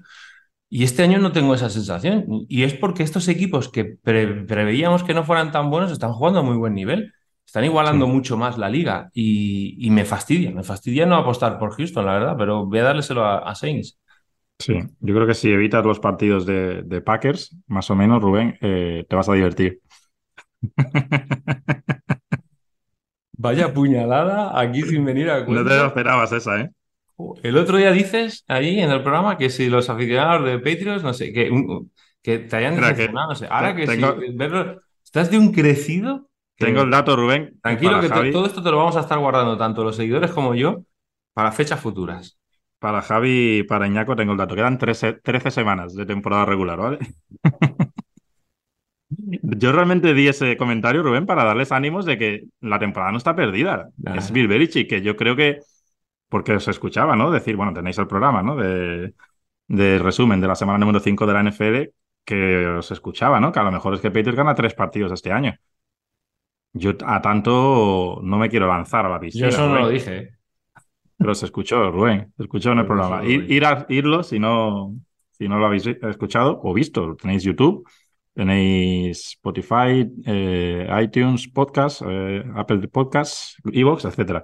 Y este año no tengo esa sensación. Y es porque estos equipos que preveíamos que no fueran tan buenos están jugando a muy buen nivel. Están igualando mucho más la liga y, me fastidia. Me fastidia no apostar por Houston, la verdad, pero voy a dárselo a, Saints. Sí, yo creo que si evitas los partidos de, Packers, más o menos, Rubén, eh, te vas a divertir. Vaya puñalada aquí sin venir a cuenta. No te lo esperabas esa, ¿eh? El otro día dices ahí en el programa que si los aficionados de Patriots, no sé, que, que te hayan decepcionado, no sé. Ahora que si verlo, estás de un crecido. Tengo el dato, Rubén. Tranquilo, que todo esto te lo vamos a estar guardando, tanto los seguidores como yo, para fechas futuras. Para Javi y para Iñaco tengo el dato. Quedan 13, 13 semanas de temporada regular, ¿vale? Yo realmente di ese comentario, Rubén, para darles ánimos de que la temporada no está perdida. Es Bill Belichick, que yo creo que, porque os escuchaba, ¿no? Decir, bueno, tenéis el programa, ¿no? De, de resumen de la semana número 5 de la NFL, que os escuchaba, ¿no? Que a lo mejor es que Patriots gana tres partidos este año. Yo a tanto no me quiero lanzar a la piscina. Yo eso no lo dije. ¿eh? Pero se escuchó, Rubén, se escuchó en el programa. Ir, a, irlo si no, si no lo habéis escuchado o visto. Tenéis YouTube, tenéis Spotify, eh, iTunes, Podcast, eh, Apple Podcasts, Evox, etcétera.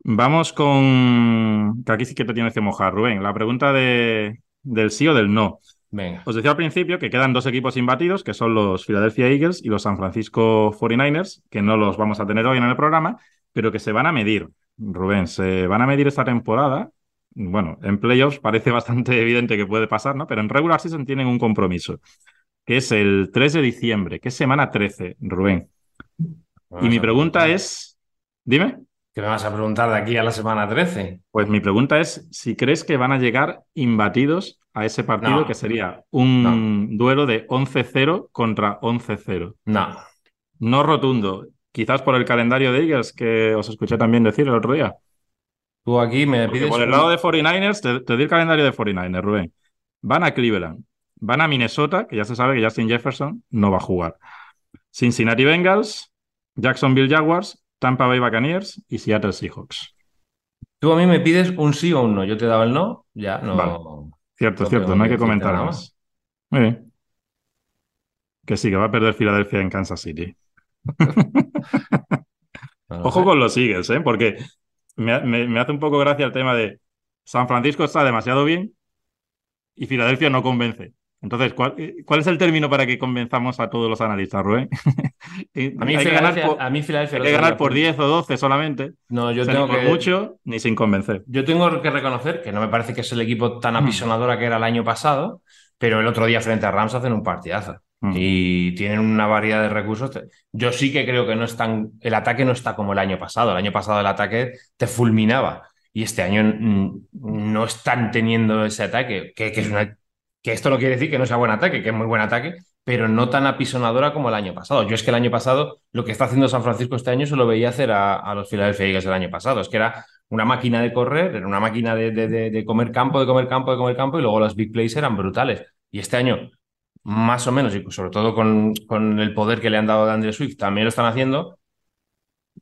Vamos con. Que aquí sí que te tienes que mojar, Rubén. La pregunta de, del sí o del no. Venga. Os decía al principio que quedan dos equipos imbatidos, que son los Philadelphia Eagles y los San Francisco 49ers, que no los vamos a tener hoy en el programa, pero que se van a medir. Rubén, se van a medir esta temporada. Bueno, en playoffs parece bastante evidente que puede pasar, ¿no? Pero en regular season tienen un compromiso, que es el 3 de diciembre, que es semana 13, Rubén. y mi pregunta es, dime. ¿Qué me vas a preguntar de aquí a la semana 13? Pues mi pregunta es si crees que van a llegar imbatidos a ese partido que sería un duelo de 11-0 contra 11-0. No. No rotundo. Quizás por el calendario de Eagles que os escuché también decir el otro día. Tú aquí me pides. por el lado de 49ers, te, te doy el calendario de 49ers, Rubén. Van a Cleveland, van a Minnesota, que ya se sabe que Justin Jefferson no va a jugar. Cincinnati Bengals, Jacksonville Jaguars, Tampa Bay Buccaneers y Seattle Seahawks. Tú a mí me pides un sí o un no. Yo te daba el no, ya no. Cierto, cierto, no hay que comentar más. Muy bien. Que sí, que va a perder Filadelfia en Kansas City. Ojo con los Eagles, ¿eh? porque me, me, hace un poco gracia el tema de San Francisco está demasiado bien y Filadelfia no convence. Entonces, ¿cuál, ¿cuál, es el término para que convenzamos a todos los analistas, Rubén? a mí, hay que ganar por, a mí Filadelfia hay que ganar por 10 o 12 solamente. No, yo tengo que. mucho ni sin convencer. Yo tengo que reconocer que no me parece que es el equipo tan mm. apisonadora que era el año pasado, pero el otro día frente a Rams hacen un partidazo. Mm. Y tienen una variedad de recursos. Yo sí que creo que no están. El ataque no está como el año pasado. El año pasado el ataque te fulminaba. Y este año no están teniendo ese ataque, que, que es una que esto no quiere decir que no sea buen ataque, que es muy buen ataque, pero no tan apisonadora como el año pasado. Yo es que el año pasado, lo que está haciendo San Francisco este año se lo veía hacer a, los Philadelphia Eagles el año pasado. Es que era una máquina de correr, era una máquina de, comer campo, de comer campo, de comer campo, y luego las big plays eran brutales. Y este año, más o menos, y sobre todo con, con el poder que le han dado a Andrew Swift, también lo están haciendo.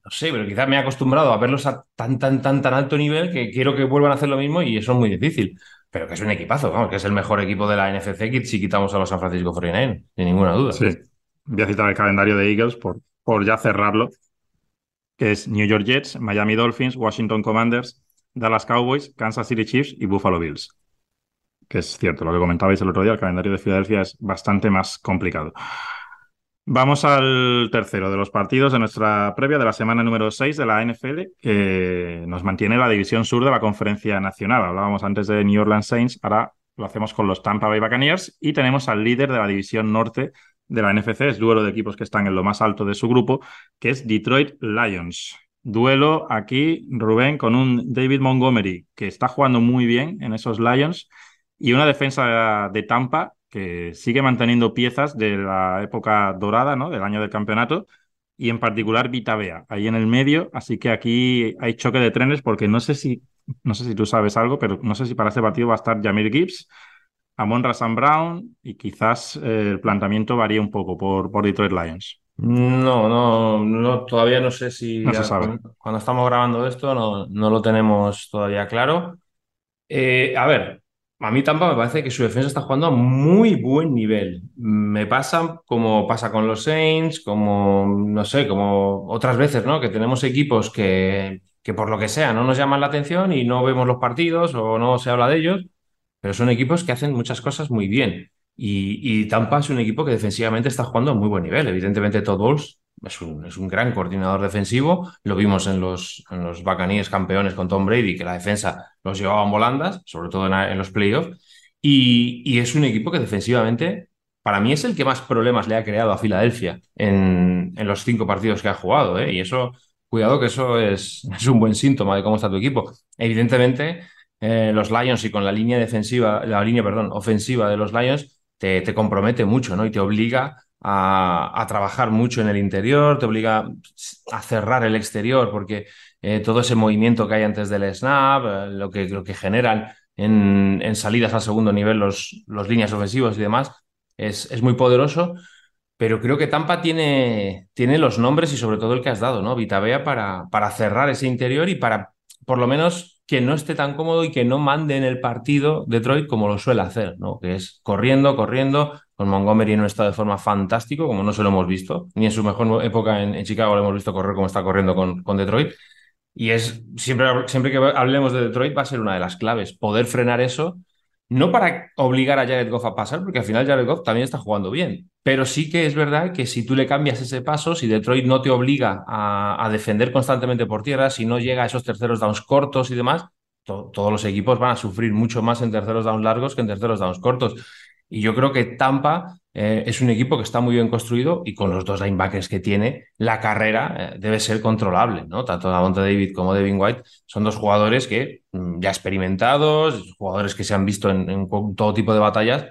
No sé, pero quizás me he acostumbrado a verlos a tan, tan, tan, tan alto nivel que quiero que vuelvan a hacer lo mismo y eso es muy difícil pero que es un equipazo, vamos, que es el mejor equipo de la NFC si quitamos a los San Francisco 49 sin ninguna duda. Sí, voy a citar el calendario de Eagles por, por ya cerrarlo, que es New York Jets, Miami Dolphins, Washington Commanders, Dallas Cowboys, Kansas City Chiefs y Buffalo Bills. Que es cierto, lo que comentabais el otro día, el calendario de Filadelfia es bastante más complicado. Vamos al tercero de los partidos de nuestra previa de la semana número 6 de la NFL, que nos mantiene la división sur de la conferencia nacional. Hablábamos antes de New Orleans Saints, ahora lo hacemos con los Tampa Bay Buccaneers y tenemos al líder de la división norte de la NFC, es duelo de equipos que están en lo más alto de su grupo, que es Detroit Lions. Duelo aquí, Rubén, con un David Montgomery que está jugando muy bien en esos Lions y una defensa de Tampa que sigue manteniendo piezas de la época dorada, ¿no? Del año del campeonato, y en particular Vitavea, ahí en el medio. Así que aquí hay choque de trenes porque no sé si, no sé si tú sabes algo, pero no sé si para este partido va a estar Jamir Gibbs, Amon Razan Brown y quizás eh, el planteamiento varía un poco por, por Detroit Lions. No, no, no, todavía no sé si no se sabe. Cuando, estamos grabando esto no, no lo tenemos todavía claro. Eh, a ver, a mí Tampa me parece que su defensa está jugando a muy buen nivel. Me pasa como pasa con los Saints, como, no sé, como otras veces, ¿no? Que tenemos equipos que, que por lo que sea no nos llaman la atención y no vemos los partidos o no se habla de ellos, pero son equipos que hacen muchas cosas muy bien. Y, y Tampa es un equipo que defensivamente está jugando a muy buen nivel. Evidentemente, Todd Bowles es un, es un, gran coordinador defensivo. Lo vimos en los, en los Buccaneers campeones con Tom Brady, que la defensa los llevaban volandas, sobre todo en, los playoffs. Y, y, es un equipo que defensivamente, para mí, es el que más problemas le ha creado a Filadelfia en, en los cinco partidos que ha jugado. ¿eh? Y eso, cuidado, que eso es, es, un buen síntoma de cómo está tu equipo. Evidentemente, eh, los Lions y con la línea defensiva, la línea, perdón, ofensiva de los Lions, te, te compromete mucho, ¿no? Y te obliga a, trabajar mucho en el interior, te obliga a cerrar el exterior, porque eh, todo ese movimiento que hay antes del snap, eh, lo, que, lo que generan en, salidas al segundo nivel los, los líneas ofensivos y demás, es, es muy poderoso. Pero creo que Tampa tiene, tiene los nombres y sobre todo el que has dado, ¿no? Vitabea para, para cerrar ese interior y para, por lo menos, que no esté tan cómodo y que no mande en el partido Detroit como lo suele hacer, ¿no? Que es corriendo, corriendo, con Montgomery en un estado de forma fantástico, como no se lo hemos visto, ni en su mejor época en, Chicago lo hemos visto correr como está corriendo con, con Detroit. Y es siempre, siempre que hablemos de Detroit va a ser una de las claves, poder frenar eso no para obligar a Jared Goff a pasar, porque al final Jared Goff también está jugando bien. Pero sí que es verdad que si tú le cambias ese paso, si Detroit no te obliga a, defender constantemente por tierra, si no llega a esos terceros downs cortos y demás, todos los equipos van a sufrir mucho más en terceros downs largos que en terceros downs cortos. Y yo creo que Tampa eh, es un equipo que está muy bien construido y con los dos linebackers que tiene, la carrera eh, debe ser controlable, ¿no? Tanto Davonta David como Devin White son dos jugadores que mm, ya experimentados, jugadores que se han visto en, todo tipo de batallas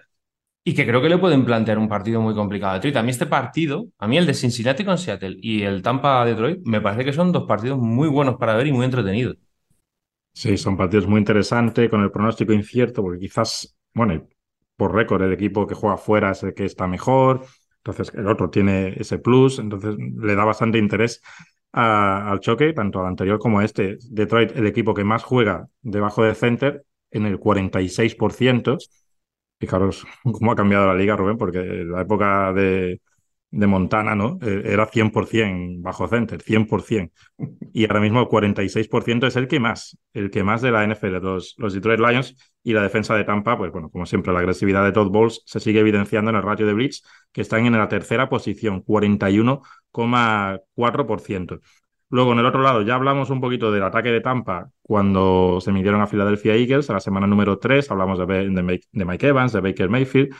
y que creo que le pueden plantear un partido muy complicado a Detroit. A mí este partido, a mí el de Cincinnati con Seattle y el Tampa Detroit, me parece que son dos partidos muy buenos para ver y muy entretenidos. Sí, son partidos muy interesantes, con el pronóstico incierto, porque quizás, bueno, por récord, el equipo que juega fuera es el que está mejor, entonces el otro tiene ese plus, entonces le da bastante interés al choque, tanto al anterior como a este. Detroit, el equipo que más juega debajo de center, en el 46%. Fijaros cómo ha cambiado la liga, Rubén, porque la época de, de Montana, ¿no? Eh, era 100% bajo center, 100%. Y ahora mismo el 46% es el que más, el que más de la NFL, los, los Detroit Lions y la defensa de Tampa, pues bueno, como siempre, la agresividad de Todd Bowles se sigue evidenciando en el ratio de blitz, que están en la tercera posición, 41,4%. Luego, en el otro lado, ya hablamos un poquito del ataque de Tampa cuando se midieron a Philadelphia Eagles, a la semana número 3, hablamos de, de Mike Evans, de Baker Mayfield,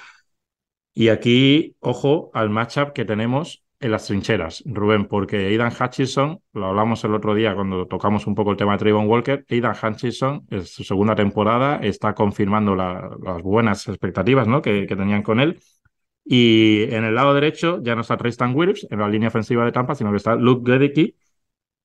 y aquí, ojo al matchup que tenemos en las trincheras, Rubén, porque Aidan Hutchinson, lo hablamos el otro día cuando tocamos un poco el tema de Trayvon Walker, Aidan Hutchinson es su segunda temporada, está confirmando las buenas expectativas ¿no? que, tenían con él. Y en el lado derecho ya no está Tristan Wirfs en la línea ofensiva de Tampa, sino que está Luke Gedicki,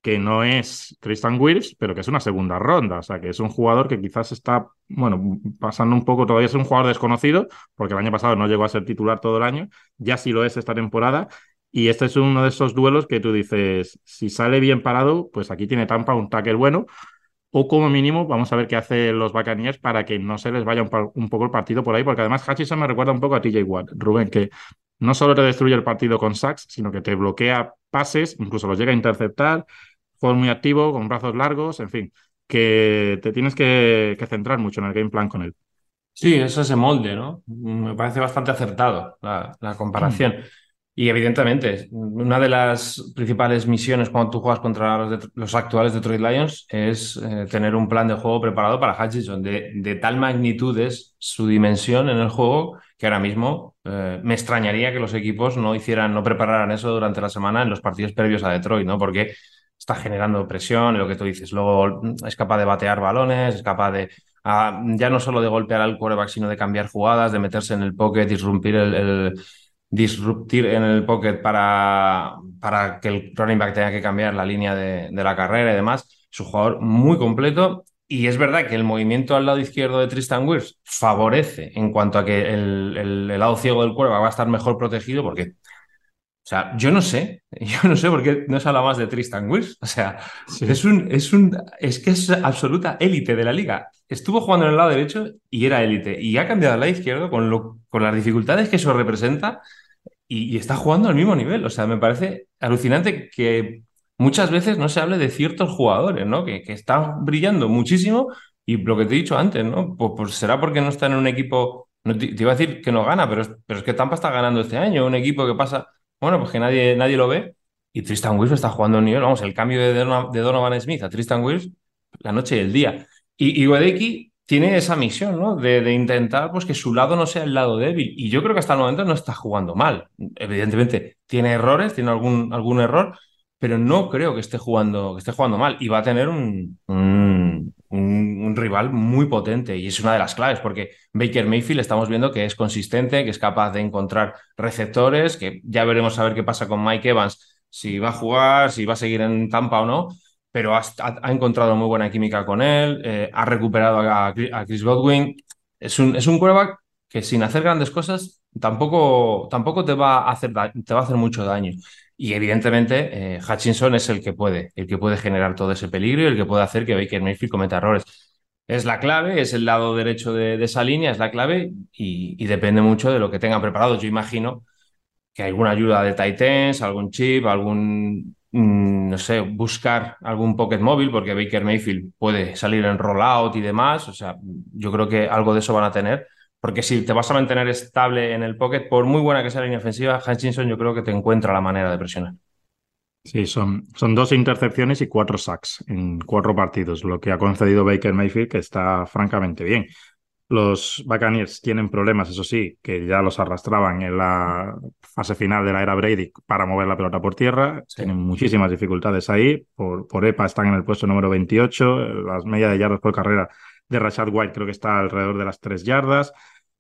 que no es Tristan Wirfs, pero que es una segunda ronda. O sea, que es un jugador que quizás está, bueno, pasando un poco, todavía es un jugador desconocido, porque el año pasado no llegó a ser titular todo el año, ya sí lo es esta temporada. Y este es uno de esos duelos que tú dices, si sale bien parado, pues aquí tiene Tampa un tackle bueno, o como mínimo vamos a ver qué hacen los Buccaneers para que no se les vaya un, poco el partido por ahí, porque además Hutchinson me recuerda un poco a TJ Watt, Rubén, que no solo te destruye el partido con sacks, sino que te bloquea pases, incluso los llega a interceptar, juego muy activo, con brazos largos, en fin, que te tienes que, centrar mucho en el game plan con él. Sí, es ese molde, ¿no? Me parece bastante acertado la, comparación. Y evidentemente, una de las principales misiones cuando tú juegas contra los, actuales Detroit Lions es eh, tener un plan de juego preparado para Hutchinson. De, de, tal magnitud es su dimensión en el juego que ahora mismo eh, me extrañaría que los equipos no hicieran, no prepararan eso durante la semana en los partidos previos a Detroit, ¿no? Porque está generando presión, lo que tú dices. Luego es capaz de batear balones, es capaz de ah, ya no solo de golpear al quarterback, sino de cambiar jugadas, de meterse en el pocket, disrumpir el, disruptir en el pocket para, para que el running back tenga que cambiar la línea de, la carrera y demás. Es un jugador muy completo y es verdad que el movimiento al lado izquierdo de Tristan Wirfs favorece en cuanto a que el, el, lado ciego del quarterback va a estar mejor protegido porque sea, yo no sé, yo no sé por qué no se habla más de Tristan Wills. O sea, es un, es un, es que es absoluta élite de la liga. Estuvo jugando en el lado derecho y era élite. Y ha cambiado al lado izquierdo con, lo, con las dificultades que eso representa y, está jugando al mismo nivel. O sea, me parece alucinante que muchas veces no se hable de ciertos jugadores, ¿no? Que, que están brillando muchísimo y lo que te he dicho antes, ¿no? Pues, pues será porque no están en un equipo, te, iba a decir que no gana, pero, pero es que Tampa está ganando este año, un equipo que pasa bueno, pues que nadie, nadie lo ve. Y Tristan Wills está jugando a un nivel, vamos, el cambio de, Donovan Smith a Tristan Wills, la noche y el día. Y, y tiene esa misión, ¿no? De, intentar pues, que su lado no sea el lado débil. Y yo creo que hasta el momento no está jugando mal. Evidentemente, tiene errores, tiene algún, algún error, pero no creo que esté jugando, que esté jugando mal. Y va a tener un, un, rival muy potente y es una de las claves porque Baker Mayfield estamos viendo que es consistente, que es capaz de encontrar receptores, que ya veremos a ver qué pasa con Mike Evans, si va a jugar, si va a seguir en Tampa o no, pero ha, encontrado muy buena química con él, eh, ha recuperado a, Chris Godwin. Es un, es un que sin hacer grandes cosas tampoco, tampoco te, va a hacer, te va a hacer mucho daño. Y evidentemente eh, Hutchinson es el que puede, el que puede generar todo ese peligro y el que puede hacer que Baker Mayfield cometa errores. Es la clave, es el lado derecho de, esa línea, es la clave y, depende mucho de lo que tengan preparado. Yo imagino que alguna ayuda de Titans, algún chip, algún, mm, no sé, buscar algún pocket móvil, porque Baker Mayfield puede salir en rollout y demás. O sea, yo creo que algo de eso van a tener porque si te vas a mantener estable en el pocket, por muy buena que sea la línea ofensiva, Hutchinson yo creo que te encuentra la manera de presionar. Sí, son, son dos intercepciones y cuatro sacks en cuatro partidos, lo que ha concedido Baker Mayfield, que está francamente bien. Los Buccaneers tienen problemas, eso sí, que ya los arrastraban en la fase final de la era Brady para mover la pelota por tierra. Tienen muchísimas dificultades ahí. Por, por EPA están en el puesto número 28. Las medias de yardas por carrera de Rashad White creo que está alrededor de las tres yardas.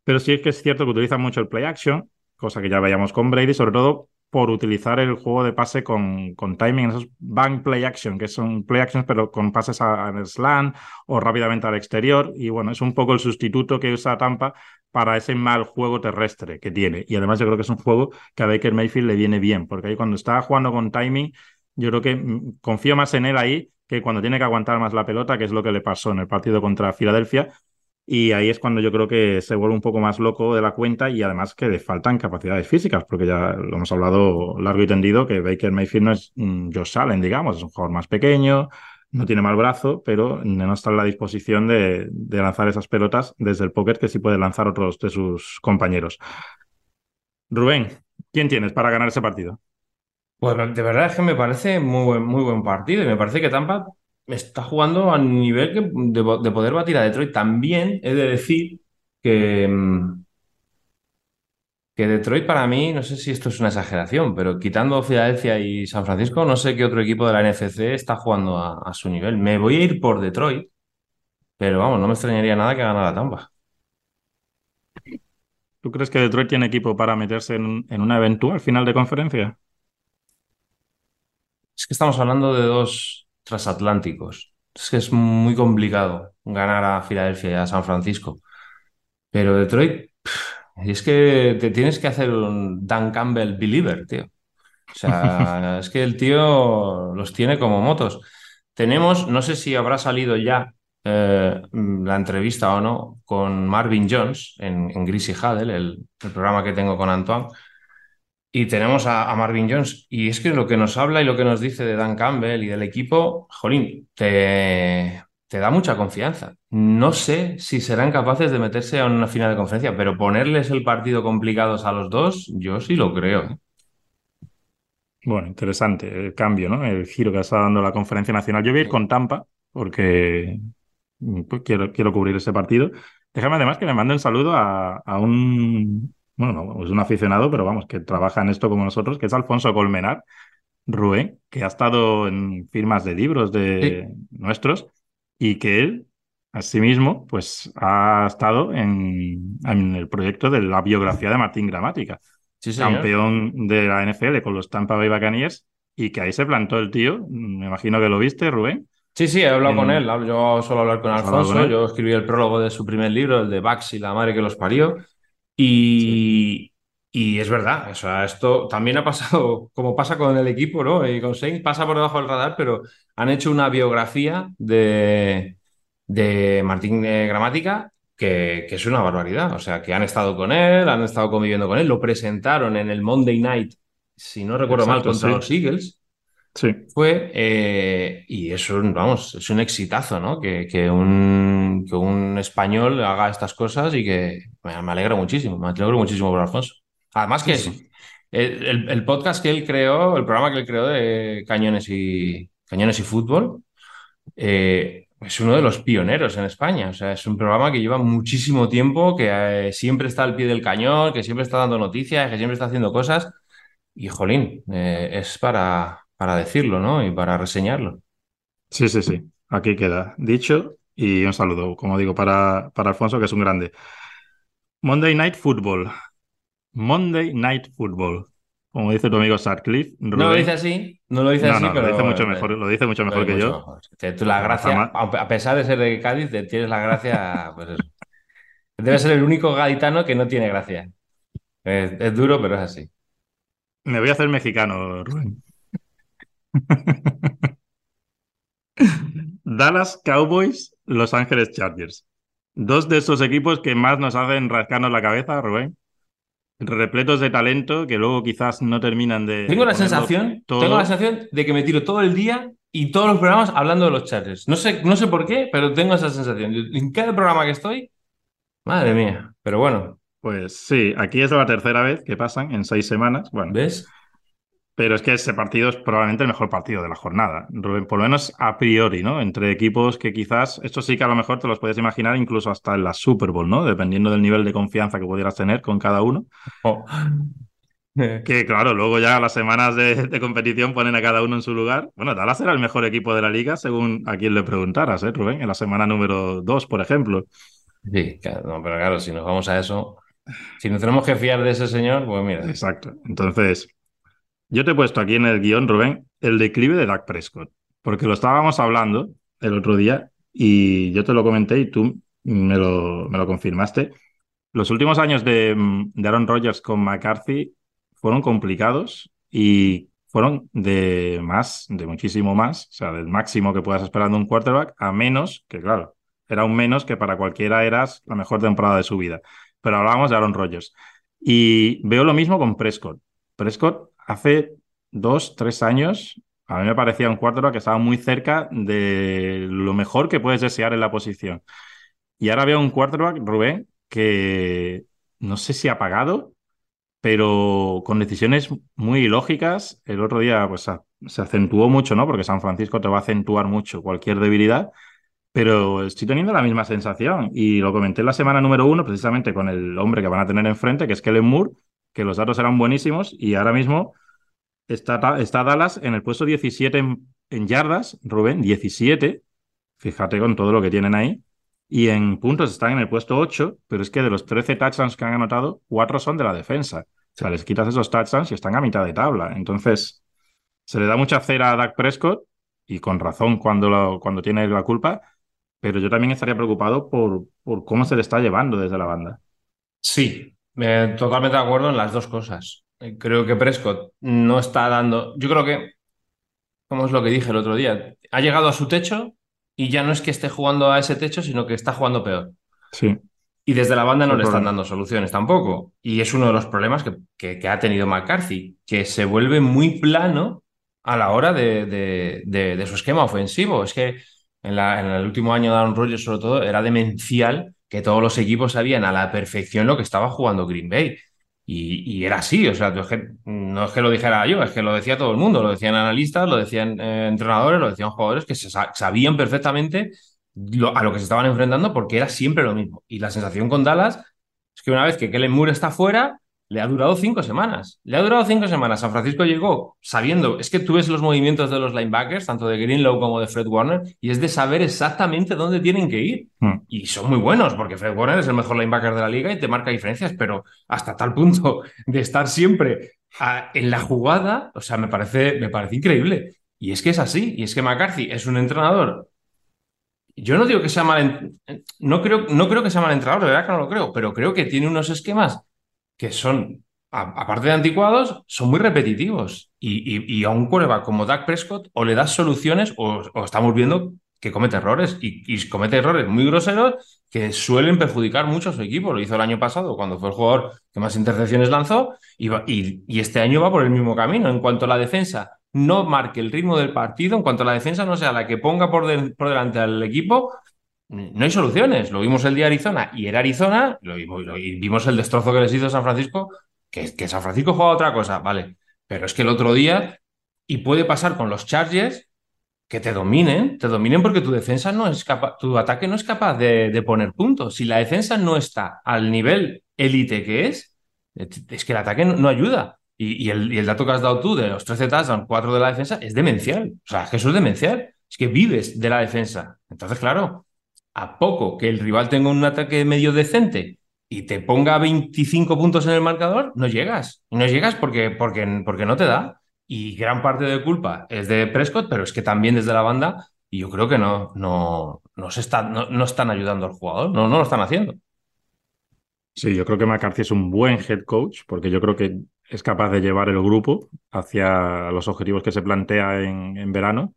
Pero sí es que es cierto que utilizan mucho el play action, cosa que ya veíamos con Brady, sobre todo por utilizar el juego de pase con, con timing, esos bank play action, que son play actions pero con pases al slant o rápidamente al exterior. Y bueno, es un poco el sustituto que usa Tampa para ese mal juego terrestre que tiene. Y además yo creo que es un juego que a Baker Mayfield le viene bien, porque ahí cuando está jugando con timing, yo creo que mm, confío más en él ahí que cuando tiene que aguantar más la pelota, que es lo que le pasó en el partido contra Filadelfia. Y ahí es cuando yo creo que se vuelve un poco más loco de la cuenta y además que le faltan capacidades físicas, porque ya lo hemos hablado largo y tendido, que Baker Mayfield no es Josh Allen, digamos, es un jugador más pequeño, no tiene mal brazo, pero no está en la disposición de, de lanzar esas pelotas desde el pocket que sí puede lanzar otros de sus compañeros. Rubén, ¿quién tienes para ganar ese partido? Pues de verdad es que me parece muy buen, muy buen partido y me parece que Tampa está jugando a nivel de, poder batir a Detroit. También he de decir que, mm, que Detroit para mí, no sé si esto es una exageración, pero quitando Filadelfia y San Francisco, no sé qué otro equipo de la NFC está jugando a, su nivel. Me voy a ir por Detroit, pero vamos, no me extrañaría nada que ganara Tampa. ¿Tú crees que Detroit tiene equipo para meterse en, en una eventual final de conferencia? Es que estamos hablando de dos transatlánticos. Es que es muy complicado ganar a Filadelfia y a San Francisco. Pero Detroit, y es que te tienes que hacer un Dan Campbell believer, tío. O sea, es que el tío los tiene como motos. Tenemos, no sé si habrá salido ya eh, la entrevista o no con Marvin Jones en, en Greasy Huddle, el, programa que tengo con Antoine, y tenemos a, Marvin Jones. Y es que lo que nos habla y lo que nos dice de Dan Campbell y del equipo, jolín, te, da mucha confianza. No sé si serán capaces de meterse a una final de conferencia, pero ponerles el partido complicados a los dos, yo sí lo creo. ¿eh? Bueno, interesante el cambio, ¿no? El giro que está dando la conferencia nacional. Yo voy a ir con Tampa porque pues, quiero, quiero cubrir ese partido. Déjame además que me mande un saludo a un bueno, es un aficionado, pero vamos, que trabaja en esto como nosotros, que es Alfonso Colmenar, Rubén, que ha estado en firmas de libros de nuestros y que él, asimismo, pues ha estado en, el proyecto de la biografía de Martín Gramática, campeón de la NFL con los Tampa Bay Buccaneers y que ahí se plantó el tío, me imagino que lo viste, Rubén. Sí, sí, he hablado con él, yo suelo hablar con Alfonso, yo escribí el prólogo de su primer libro, el de Bax y la madre que los parió, y, es verdad, o sea, esto también ha pasado, como pasa con el equipo, ¿no? Y con Sainz pasa por debajo del radar, pero han hecho una biografía de, de Martín Gramática que, que, es una barbaridad. O sea, que han estado con él, han estado conviviendo con él, lo presentaron en el Monday Night, si no recuerdo mal, contra los Eagles. Sí. Fue, eh, y es un, vamos, es un exitazo, ¿no? Que, que, un, que un español haga estas cosas y que me, alegra muchísimo, me alegro muchísimo por Alfonso. Además que El, el, podcast que él creó, el programa que él creó de Cañones y, Cañones y Fútbol, eh, es uno de los pioneros en España. O sea, es un programa que lleva muchísimo tiempo, que eh, siempre está al pie del cañón, que siempre está dando noticias, que siempre está haciendo cosas. Y, jolín, es para, para decirlo, ¿no? Y para reseñarlo. Sí, sí, sí. Aquí queda dicho Y un saludo, como digo, para, para Alfonso, que es un grande. Monday Night Football. Monday Night Football. Como dice tu amigo Sarcliffe. No lo dice así, no lo dice así, pero. Lo dice mucho mejor, lo dice mucho mejor que yo. Tú la gracia, a pesar de ser de Cádiz, tienes la gracia. Pues eso. Debe ser el único gaditano que no tiene gracia. Es, duro, pero es así. Me voy a hacer mexicano, Rubén. Dallas Cowboys, Los Ángeles Chargers. Dos de esos equipos que más nos hacen rascarnos la cabeza, Rubén. Repletos de talento que luego quizás no terminan de. Tengo la sensación, tengo la sensación de que me tiro todo el día y todos los programas hablando de los Chargers. No sé, no sé por qué, pero tengo esa sensación. En cada programa que estoy, madre mía. Pero bueno. Pues sí, aquí es la tercera vez que pasan en seis semanas. Bueno, ¿ves? Pero es que ese partido es probablemente el mejor partido de la jornada, Rubén, por lo menos a priori, ¿no? Entre equipos que quizás, esto sí que a lo mejor te los puedes imaginar incluso hasta en la Super Bowl, ¿no? Dependiendo del nivel de confianza que pudieras tener con cada uno. Oh. que claro, luego ya las semanas de, competición ponen a cada uno en su lugar. Bueno, Dallas era el mejor equipo de la liga según a quien le preguntaras, ¿eh, Rubén? En la semana número dos, por ejemplo. Sí, claro, pero claro, si nos vamos a eso, si nos tenemos que fiar de ese señor, pues mira. Exacto. Entonces, yo te he puesto aquí en el guion, Rubén, el declive de Dak Prescott, porque lo estábamos hablando el otro día y yo te lo comenté y tú me lo, confirmaste. Los últimos años de, de Aaron Rodgers con McCarthy fueron complicados y fueron de más, de muchísimo más, o sea, del máximo que puedas esperar de un quarterback, a menos, que claro, era un menos que para cualquiera eras la mejor temporada de su vida. Pero hablábamos de Aaron Rodgers. Y veo lo mismo con Prescott. Prescott hace dos, tres años, a mí me parecía un quarterback que estaba muy cerca de lo mejor que puedes desear en la posición. Y ahora veo un quarterback, Rubén, que no sé si ha pagado, pero con decisiones muy ilógicas. El otro día pues, se acentuó mucho, ¿no? Porque San Francisco te va a acentuar mucho cualquier debilidad. Pero estoy teniendo la misma sensación y lo comenté en la semana número uno precisamente con el hombre que van a tener enfrente, que es Kellen Moore, que los datos eran buenísimos y ahora mismo está, Dallas en el puesto 17 en, yardas, Rubén, 17, fíjate con todo lo que tienen ahí, y en puntos están en el puesto 8, pero es que de los 13 touchdowns que han anotado, 4 son de la defensa. O sea, les quitas esos touchdowns y están a mitad de tabla. Entonces, se le da mucha cera a Dak Prescott, y con razón cuando, cuando tiene la culpa, pero yo también estaría preocupado por, por cómo se le está llevando desde la banda. Sí, totalmente de acuerdo en las dos cosas. Eh, creo que Prescott no está dando. Yo creo que, como es lo que dije el otro día, ha llegado a su techo y ya no es que esté jugando a ese techo, sino que está jugando peor. Sí. Y desde la banda no le están dando soluciones tampoco. Y es uno de los problemas que, que, ha tenido McCarthy, que se vuelve muy plano a la hora de, de, su esquema ofensivo. Es que en, la, en, el último año de Aaron Rodgers, sobre todo, era demencial que todos los equipos sabían a la perfección lo que estaba jugando Green Bay. Y, era así, o sea, no es que lo dijera yo, es que lo decía todo el mundo, lo decían analistas, lo decían eh, entrenadores, lo decían jugadores que sabían perfectamente a lo que se estaban enfrentando porque era siempre lo mismo. Y la sensación con Dallas es que una vez que Kellen Moore está fuera, le ha durado cinco semanas. Le ha durado cinco semanas. San Francisco llegó sabiendo, es que tú ves los movimientos de los linebackers, tanto de Greenlow como de Fred Warner, y es de saber exactamente dónde tienen que ir. Hmm. Y son muy buenos, porque Fred Warner es el mejor linebacker de la liga y te marca diferencias, pero hasta tal punto de estar siempre en la jugada, o sea, me parece, me parece increíble. Y es que es así, y es que McCarthy es un entrenador. Yo no digo que sea mal, no creo, no creo que sea mal entrenador, de verdad que no lo creo, pero creo que tiene unos esquemas que son, aparte de anticuados, son muy repetitivos. Y, a un quarterback como Dak Prescott o le das soluciones o, estamos viendo que comete errores y, comete errores muy groseros que suelen perjudicar mucho a su equipo. Lo hizo el año pasado cuando fue el jugador que más intercepciones lanzó y, y, este año va por el mismo camino. En cuanto a la defensa no marque el ritmo del partido, en cuanto a la defensa no sea la que ponga por, por delante al equipo, no hay soluciones. Lo vimos el día de Arizona y era Arizona, lo vimos, y vimos el destrozo que les hizo San Francisco, que, San Francisco juega otra cosa, vale. Pero es que el otro día, y puede pasar con los Chargers, que te dominen, te dominen porque tu defensa no es capaz, tu ataque no es capaz de, poner puntos. Si la defensa no está al nivel élite que es, es que el ataque no, ayuda. Y, el, dato que has dado tú de los 13 touchdowns, 4 de la defensa, es demencial. O sea, es que eso es demencial. Es que vives de la defensa. Entonces, claro, a poco que el rival tenga un ataque medio decente y te ponga 25 puntos en el marcador, no llegas. Y no llegas porque, porque, porque no te da. Y gran parte de culpa es de Prescott, pero es que también desde la banda, y yo creo que no, no, no, se está, no, están ayudando al jugador, no, no lo están haciendo. Sí, yo creo que McCarthy es un buen head coach, porque yo creo que es capaz de llevar el grupo hacia los objetivos que se plantea en, en verano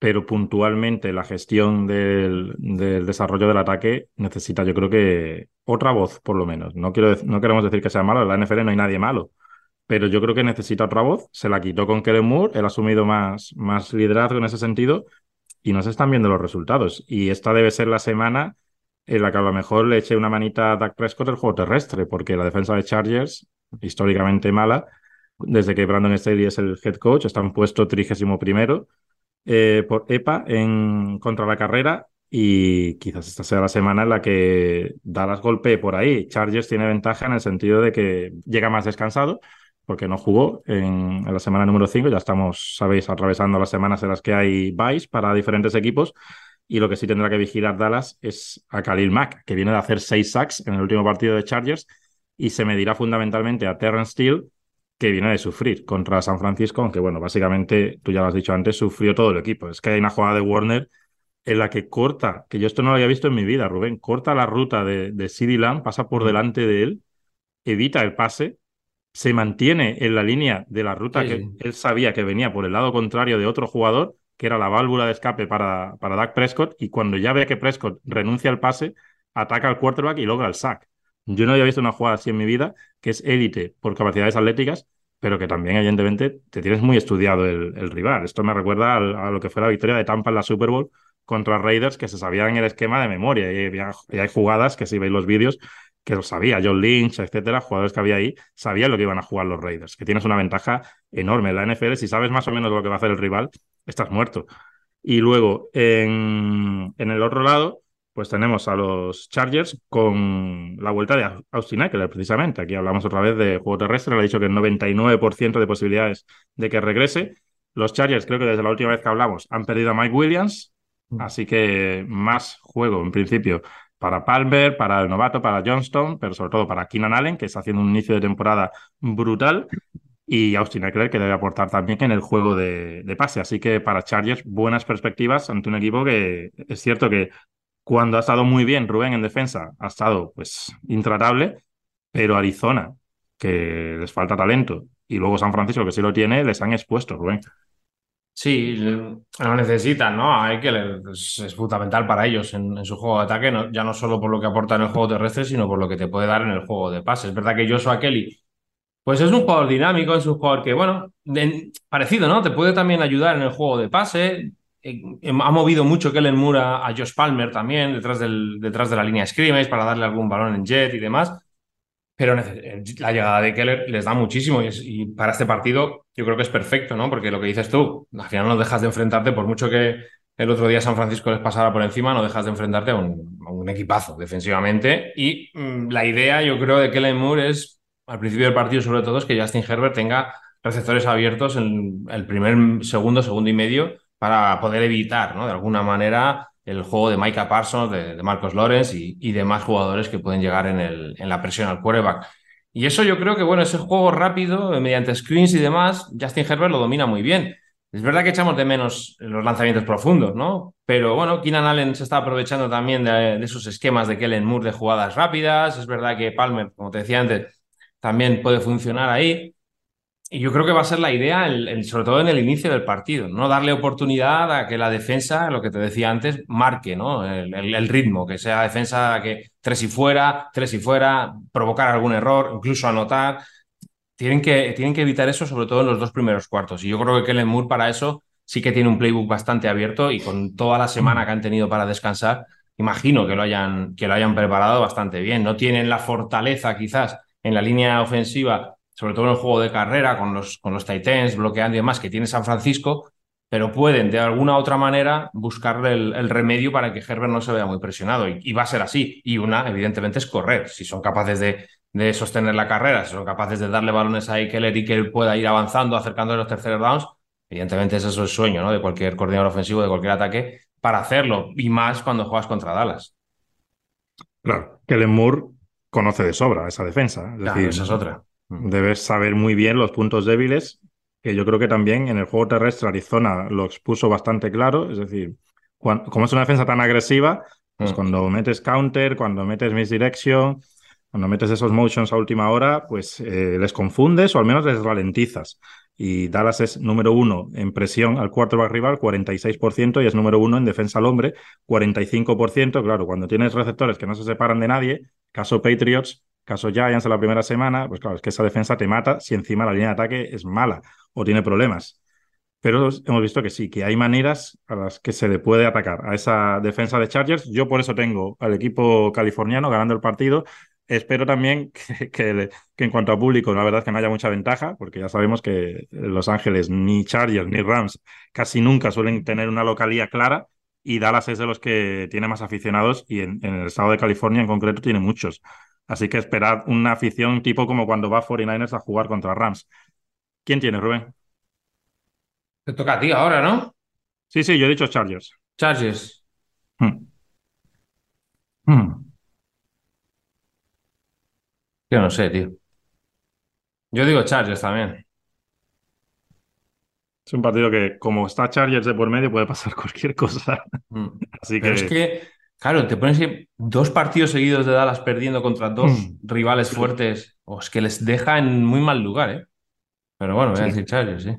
pero puntualmente la gestión del, desarrollo del ataque necesita, yo creo que otra voz, por lo menos. No, quiero, no queremos decir que sea malo, en la NFL no hay nadie malo, pero yo creo que necesita otra voz. Se la quitó con Kellen Moore, él ha asumido más, más liderazgo en ese sentido y no se están viendo los resultados. Y esta debe ser la semana en la que a lo mejor le eche una manita a Dak Prescott el juego terrestre, porque la defensa de Chargers, históricamente mala, desde que Brandon Staley es el head coach, están puesto trigésimo primero eh, por EPA en, contra la carrera y quizás esta sea la semana en la que Dallas golpee por ahí. Chargers tiene ventaja en el sentido de que llega más descansado porque no jugó en, la semana número 5. Ya estamos, sabéis, atravesando las semanas en las que hay buys para diferentes equipos. Y lo que sí tendrá que vigilar Dallas es a Khalil Mack, que viene de hacer seis sacks en el último partido de Chargers y se medirá fundamentalmente a Terrence Steele, que viene de sufrir contra San Francisco, aunque bueno, básicamente, tú ya lo has dicho antes, sufrió todo el equipo. Es que hay una jugada de Warner en la que corta, que yo esto no lo había visto en mi vida, Rubén, corta la ruta de, de CD Lamb, pasa por delante de él, evita el pase, se mantiene en la línea de la ruta que él sabía que venía por el lado contrario de otro jugador, que era la válvula de escape para, para Dak Prescott, y cuando ya ve que Prescott renuncia al pase, ataca al quarterback y logra el sack. Yo no había visto una jugada así en mi vida, que es élite por capacidades atléticas, pero que también, evidentemente, te tienes muy estudiado el, rival. Esto me recuerda a, lo que fue la victoria de Tampa en la Super Bowl contra Raiders, que se sabían el esquema de memoria. Y, hay jugadas que si veis los vídeos, que lo sabía, John Lynch, etcétera, jugadores que había ahí, sabían lo que iban a jugar los Raiders, que tienes una ventaja enorme en la NFL. Si sabes más o menos lo que va a hacer el rival, estás muerto. Y luego, en, en el otro lado, pues tenemos a los Chargers con la vuelta de Austin Eckler, precisamente. Aquí hablamos otra vez de juego terrestre, le ha dicho que el 99% de posibilidades de que regrese. Los Chargers, creo que desde la última vez que hablamos, han perdido a Mike Williams, mm. así que más juego en principio para Palmer, para el novato, para Johnston, pero sobre todo para Keenan Allen, que está haciendo un inicio de temporada brutal, y Austin Eckler, que debe aportar también en el juego de, de, pase. Así que para Chargers, buenas perspectivas ante un equipo que es cierto que cuando ha estado muy bien Rubén en defensa, ha estado pues intratable, pero Arizona, que les falta talento, y luego San Francisco, que sí lo tiene, les han expuesto, Rubén. Sí, lo necesitan, ¿no? Hay que es, fundamental para ellos en, su juego de ataque, ya no solo por lo que aporta en el juego terrestre, sino por lo que te puede dar en el juego de pase. Es verdad que Joshua Kelly, pues es un jugador dinámico, es un jugador que, bueno, parecido, ¿no? Te puede también ayudar en el juego de pase, eh, ha movido mucho Kellen Moore a, Josh Palmer también detrás, del, detrás de la línea scrimmage para darle algún balón en jet y demás. Pero eh, la llegada de Keller les da muchísimo y, para este partido yo creo que es perfecto, ¿no? Porque lo que dices tú, al final no dejas de enfrentarte, por mucho que el otro día San Francisco les pasara por encima, no dejas de enfrentarte a un, equipazo defensivamente. Y mm, la idea, yo creo, de Kellen Moore es, al principio del partido sobre todo, es que Justin Herbert tenga receptores abiertos en el primer, segundo, segundo y medio para poder evitar, ¿no? De alguna manera, el juego de Micah Parsons, de, Marcos Lorenz y, demás jugadores que pueden llegar en, la presión al quarterback. Y eso yo creo que, bueno, ese juego rápido, eh, mediante screens y demás, Justin Herbert lo domina muy bien. Es verdad que echamos de menos los lanzamientos profundos, ¿no? Pero bueno, Keenan Allen se está aprovechando también de, de esos esquemas de Kellen Moore de jugadas rápidas. Es verdad que Palmer, como te decía antes, también puede funcionar ahí. Y yo creo que va a ser la idea, sobre todo en el inicio del partido, no darle oportunidad a que la defensa, lo que te decía antes, marque ¿no? el, ritmo, que sea defensa que tres y fuera, tres y fuera, provocar algún error, incluso anotar. Tienen que, tienen que evitar eso, sobre todo en los dos primeros cuartos. Y yo creo que Kellen Moore para eso sí que tiene un playbook bastante abierto y con toda la semana que han tenido para descansar, imagino que lo hayan, que lo hayan preparado bastante bien. No tienen la fortaleza quizás en la línea ofensiva sobre todo en el juego de carrera, con los, con los Titans, bloqueando y demás, que tiene San Francisco, pero pueden de alguna u otra manera buscarle el, remedio para que Herbert no se vea muy presionado. Y, va a ser así. Y una, evidentemente, es correr. Si son capaces de, de sostener la carrera, si son capaces de darle balones a Keller y que él pueda ir avanzando, acercando a los terceros downs, evidentemente ese es el sueño ¿no? de cualquier coordinador ofensivo, de cualquier ataque, para hacerlo, y más cuando juegas contra Dallas. Claro, Kellen Moore conoce de sobra esa defensa. Es decir, esa es otra. Debes saber muy bien los puntos débiles, que yo creo que también en el juego terrestre Arizona lo expuso bastante claro. Es decir, como es una defensa tan agresiva, pues mm. cuando metes counter, cuando metes misdirection, cuando metes esos motions a última hora, pues eh, les confundes o al menos les ralentizas. Y Dallas es número uno en presión al quarterback rival, 46%, y es número uno en defensa al hombre, 45%. Claro, cuando tienes receptores que no se separan de nadie, caso Patriots, caso Giants en la primera semana, pues claro, es que esa defensa te mata si encima la línea de ataque es mala o tiene problemas. Pero hemos visto que sí, que hay maneras a las que se le puede atacar a esa defensa de Chargers. Yo por eso tengo al equipo californiano ganando el partido Espero también que, en cuanto a público, la verdad es que no haya mucha ventaja, porque ya sabemos que Los Ángeles, ni Chargers, ni Rams, casi nunca suelen tener una localía clara, y Dallas es de los que tiene más aficionados, y en, el estado de California en concreto tiene muchos. Así que esperad una afición tipo como cuando va 49ers a jugar contra Rams. ¿Quién tiene, Rubén? Te toca a ti ahora, ¿no? Sí, sí, yo he dicho Chargers. Chargers. Hmm. Hmm. Yo no sé, tío. Yo digo Chargers también. Es un partido que, como está Chargers de por medio, puede pasar cualquier cosa. Mm. Así que... es que, claro, te pones dos partidos seguidos de Dallas perdiendo contra dos mm. rivales fuertes, es que les deja en muy mal lugar, ¿eh? Pero bueno, voy a decir Chargers, sí.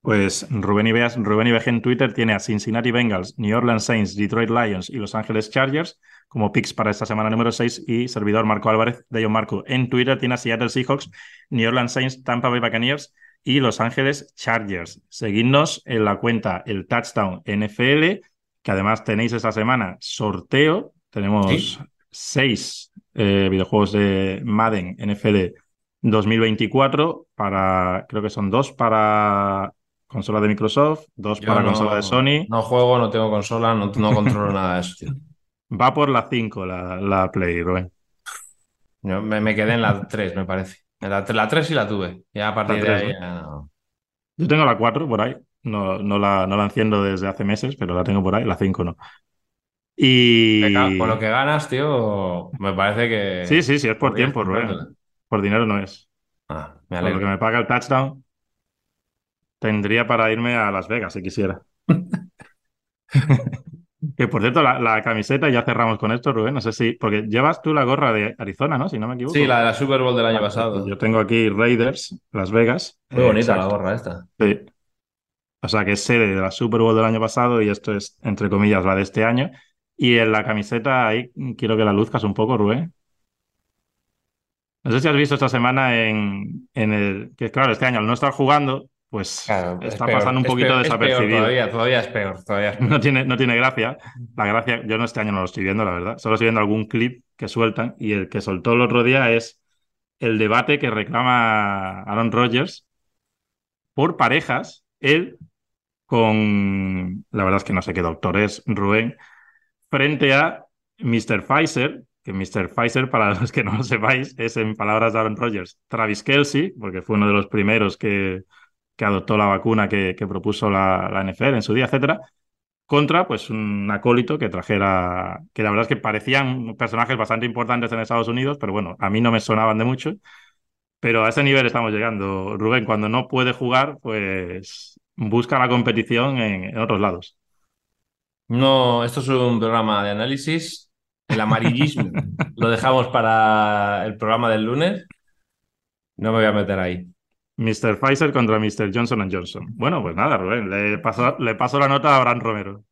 Pues Rubén Ibeas, Rubén Ibeas en Twitter tiene a Cincinnati Bengals, New Orleans Saints, Detroit Lions y Los Ángeles Chargers como picks para esta semana número 6 y servidor Marco Álvarez de John Marco. En Twitter tiene a Seattle Seahawks, New Orleans Saints, Tampa Bay Buccaneers y Los Ángeles Chargers. Seguidnos en la cuenta El Touchdown NFL, que además tenéis esta semana sorteo. Tenemos seis eh, videojuegos de Madden NFL 2024 para, creo que son dos para consola de Microsoft, dos para consola de Sony. No juego, no tengo consola, no, controlo nada de eso, tío. Va por la 5 la, la Play, Rubén. Yo me, quedé en la 3, me parece. La, la 3 sí la tuve. Ya a partir de ahí Yo tengo la 4 por ahí. No, no, la, no la enciendo desde hace meses, pero la tengo por ahí. La 5 no. Y. Por lo que ganas, tío, me parece que. Sí, sí, sí, es por tiempo, Rubén. Por dinero no es. Ah, me alegro. Por lo que me paga el touchdown. Tendría para irme a Las Vegas si quisiera. que por cierto, la, camiseta, ya cerramos con esto, Rubén. No sé si. Porque llevas tú la gorra de Arizona, ¿no? Si no me equivoco. Sí, la de la Super Bowl del año pasado. Yo tengo aquí Raiders, Las Vegas. Muy bonita la gorra esta. Sí. O sea, que es sede de la Super Bowl del año pasado y esto es, entre comillas, la de este año. Y en la camiseta ahí quiero que la luzcas un poco, Rubén. No sé si has visto esta semana en, en el. Que claro, este año al no estar jugando, pues está pasando un poquito desapercibido. todavía, todavía es peor, todavía No, tiene, no tiene gracia. La gracia, yo no este año no lo estoy viendo, la verdad. Solo estoy viendo algún clip que sueltan y el que soltó el otro día es el debate que reclama Aaron Rodgers por parejas, él con, la verdad es que no sé qué doctor es, Rubén, frente a Mr. Pfizer, que Mr. Pfizer, para los que no lo sepáis, es en palabras de Aaron Rodgers, Travis Kelsey, porque fue uno de los primeros que, que adoptó la vacuna que, propuso la, la, NFL en su día, etcétera, contra pues un acólito que trajera, que la verdad es que parecían personajes bastante importantes en Estados Unidos, pero bueno, a mí no me sonaban de mucho. Pero a ese nivel estamos llegando. Rubén, cuando no puede jugar, pues busca la competición en, otros lados. No, esto es un programa de análisis. El amarillismo lo dejamos para el programa del lunes. No me voy a meter ahí. Mr. Pfizer contra Mr. Johnson Johnson. Bueno, pues nada, Rubén, le paso, le paso la nota a Abraham Romero.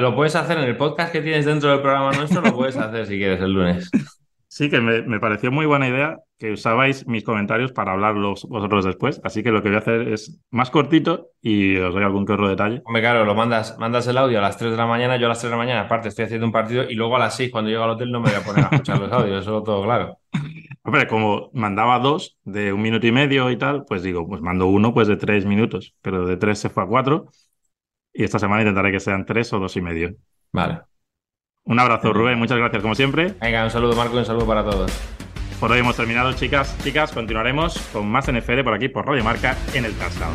lo puedes hacer en el podcast que tienes dentro del programa nuestro, lo puedes hacer si quieres el lunes. Sí, que me, pareció muy buena idea que usabais mis comentarios para hablarlos vosotros después. Así que lo que voy a hacer es más cortito y os doy algún que otro detalle. Hombre, claro, lo mandas, mandas el audio a las 3 de la mañana, yo a las 3 de la mañana, aparte estoy haciendo un partido y luego a las 6 cuando llego al hotel no me voy a poner a escuchar los audios, eso todo claro. Hombre, como mandaba dos de un minuto y medio y tal, pues digo, pues mando uno pues de tres minutos, pero de tres se fue a cuatro y esta semana intentaré que sean tres o dos y medio. Vale. Un abrazo, Rubén. Muchas gracias, como siempre. Venga, un saludo, Marco, y un saludo para todos. Por hoy hemos terminado, chicas. Chicas, continuaremos con más NFL por aquí, por Radio Marca, en el Touchdown.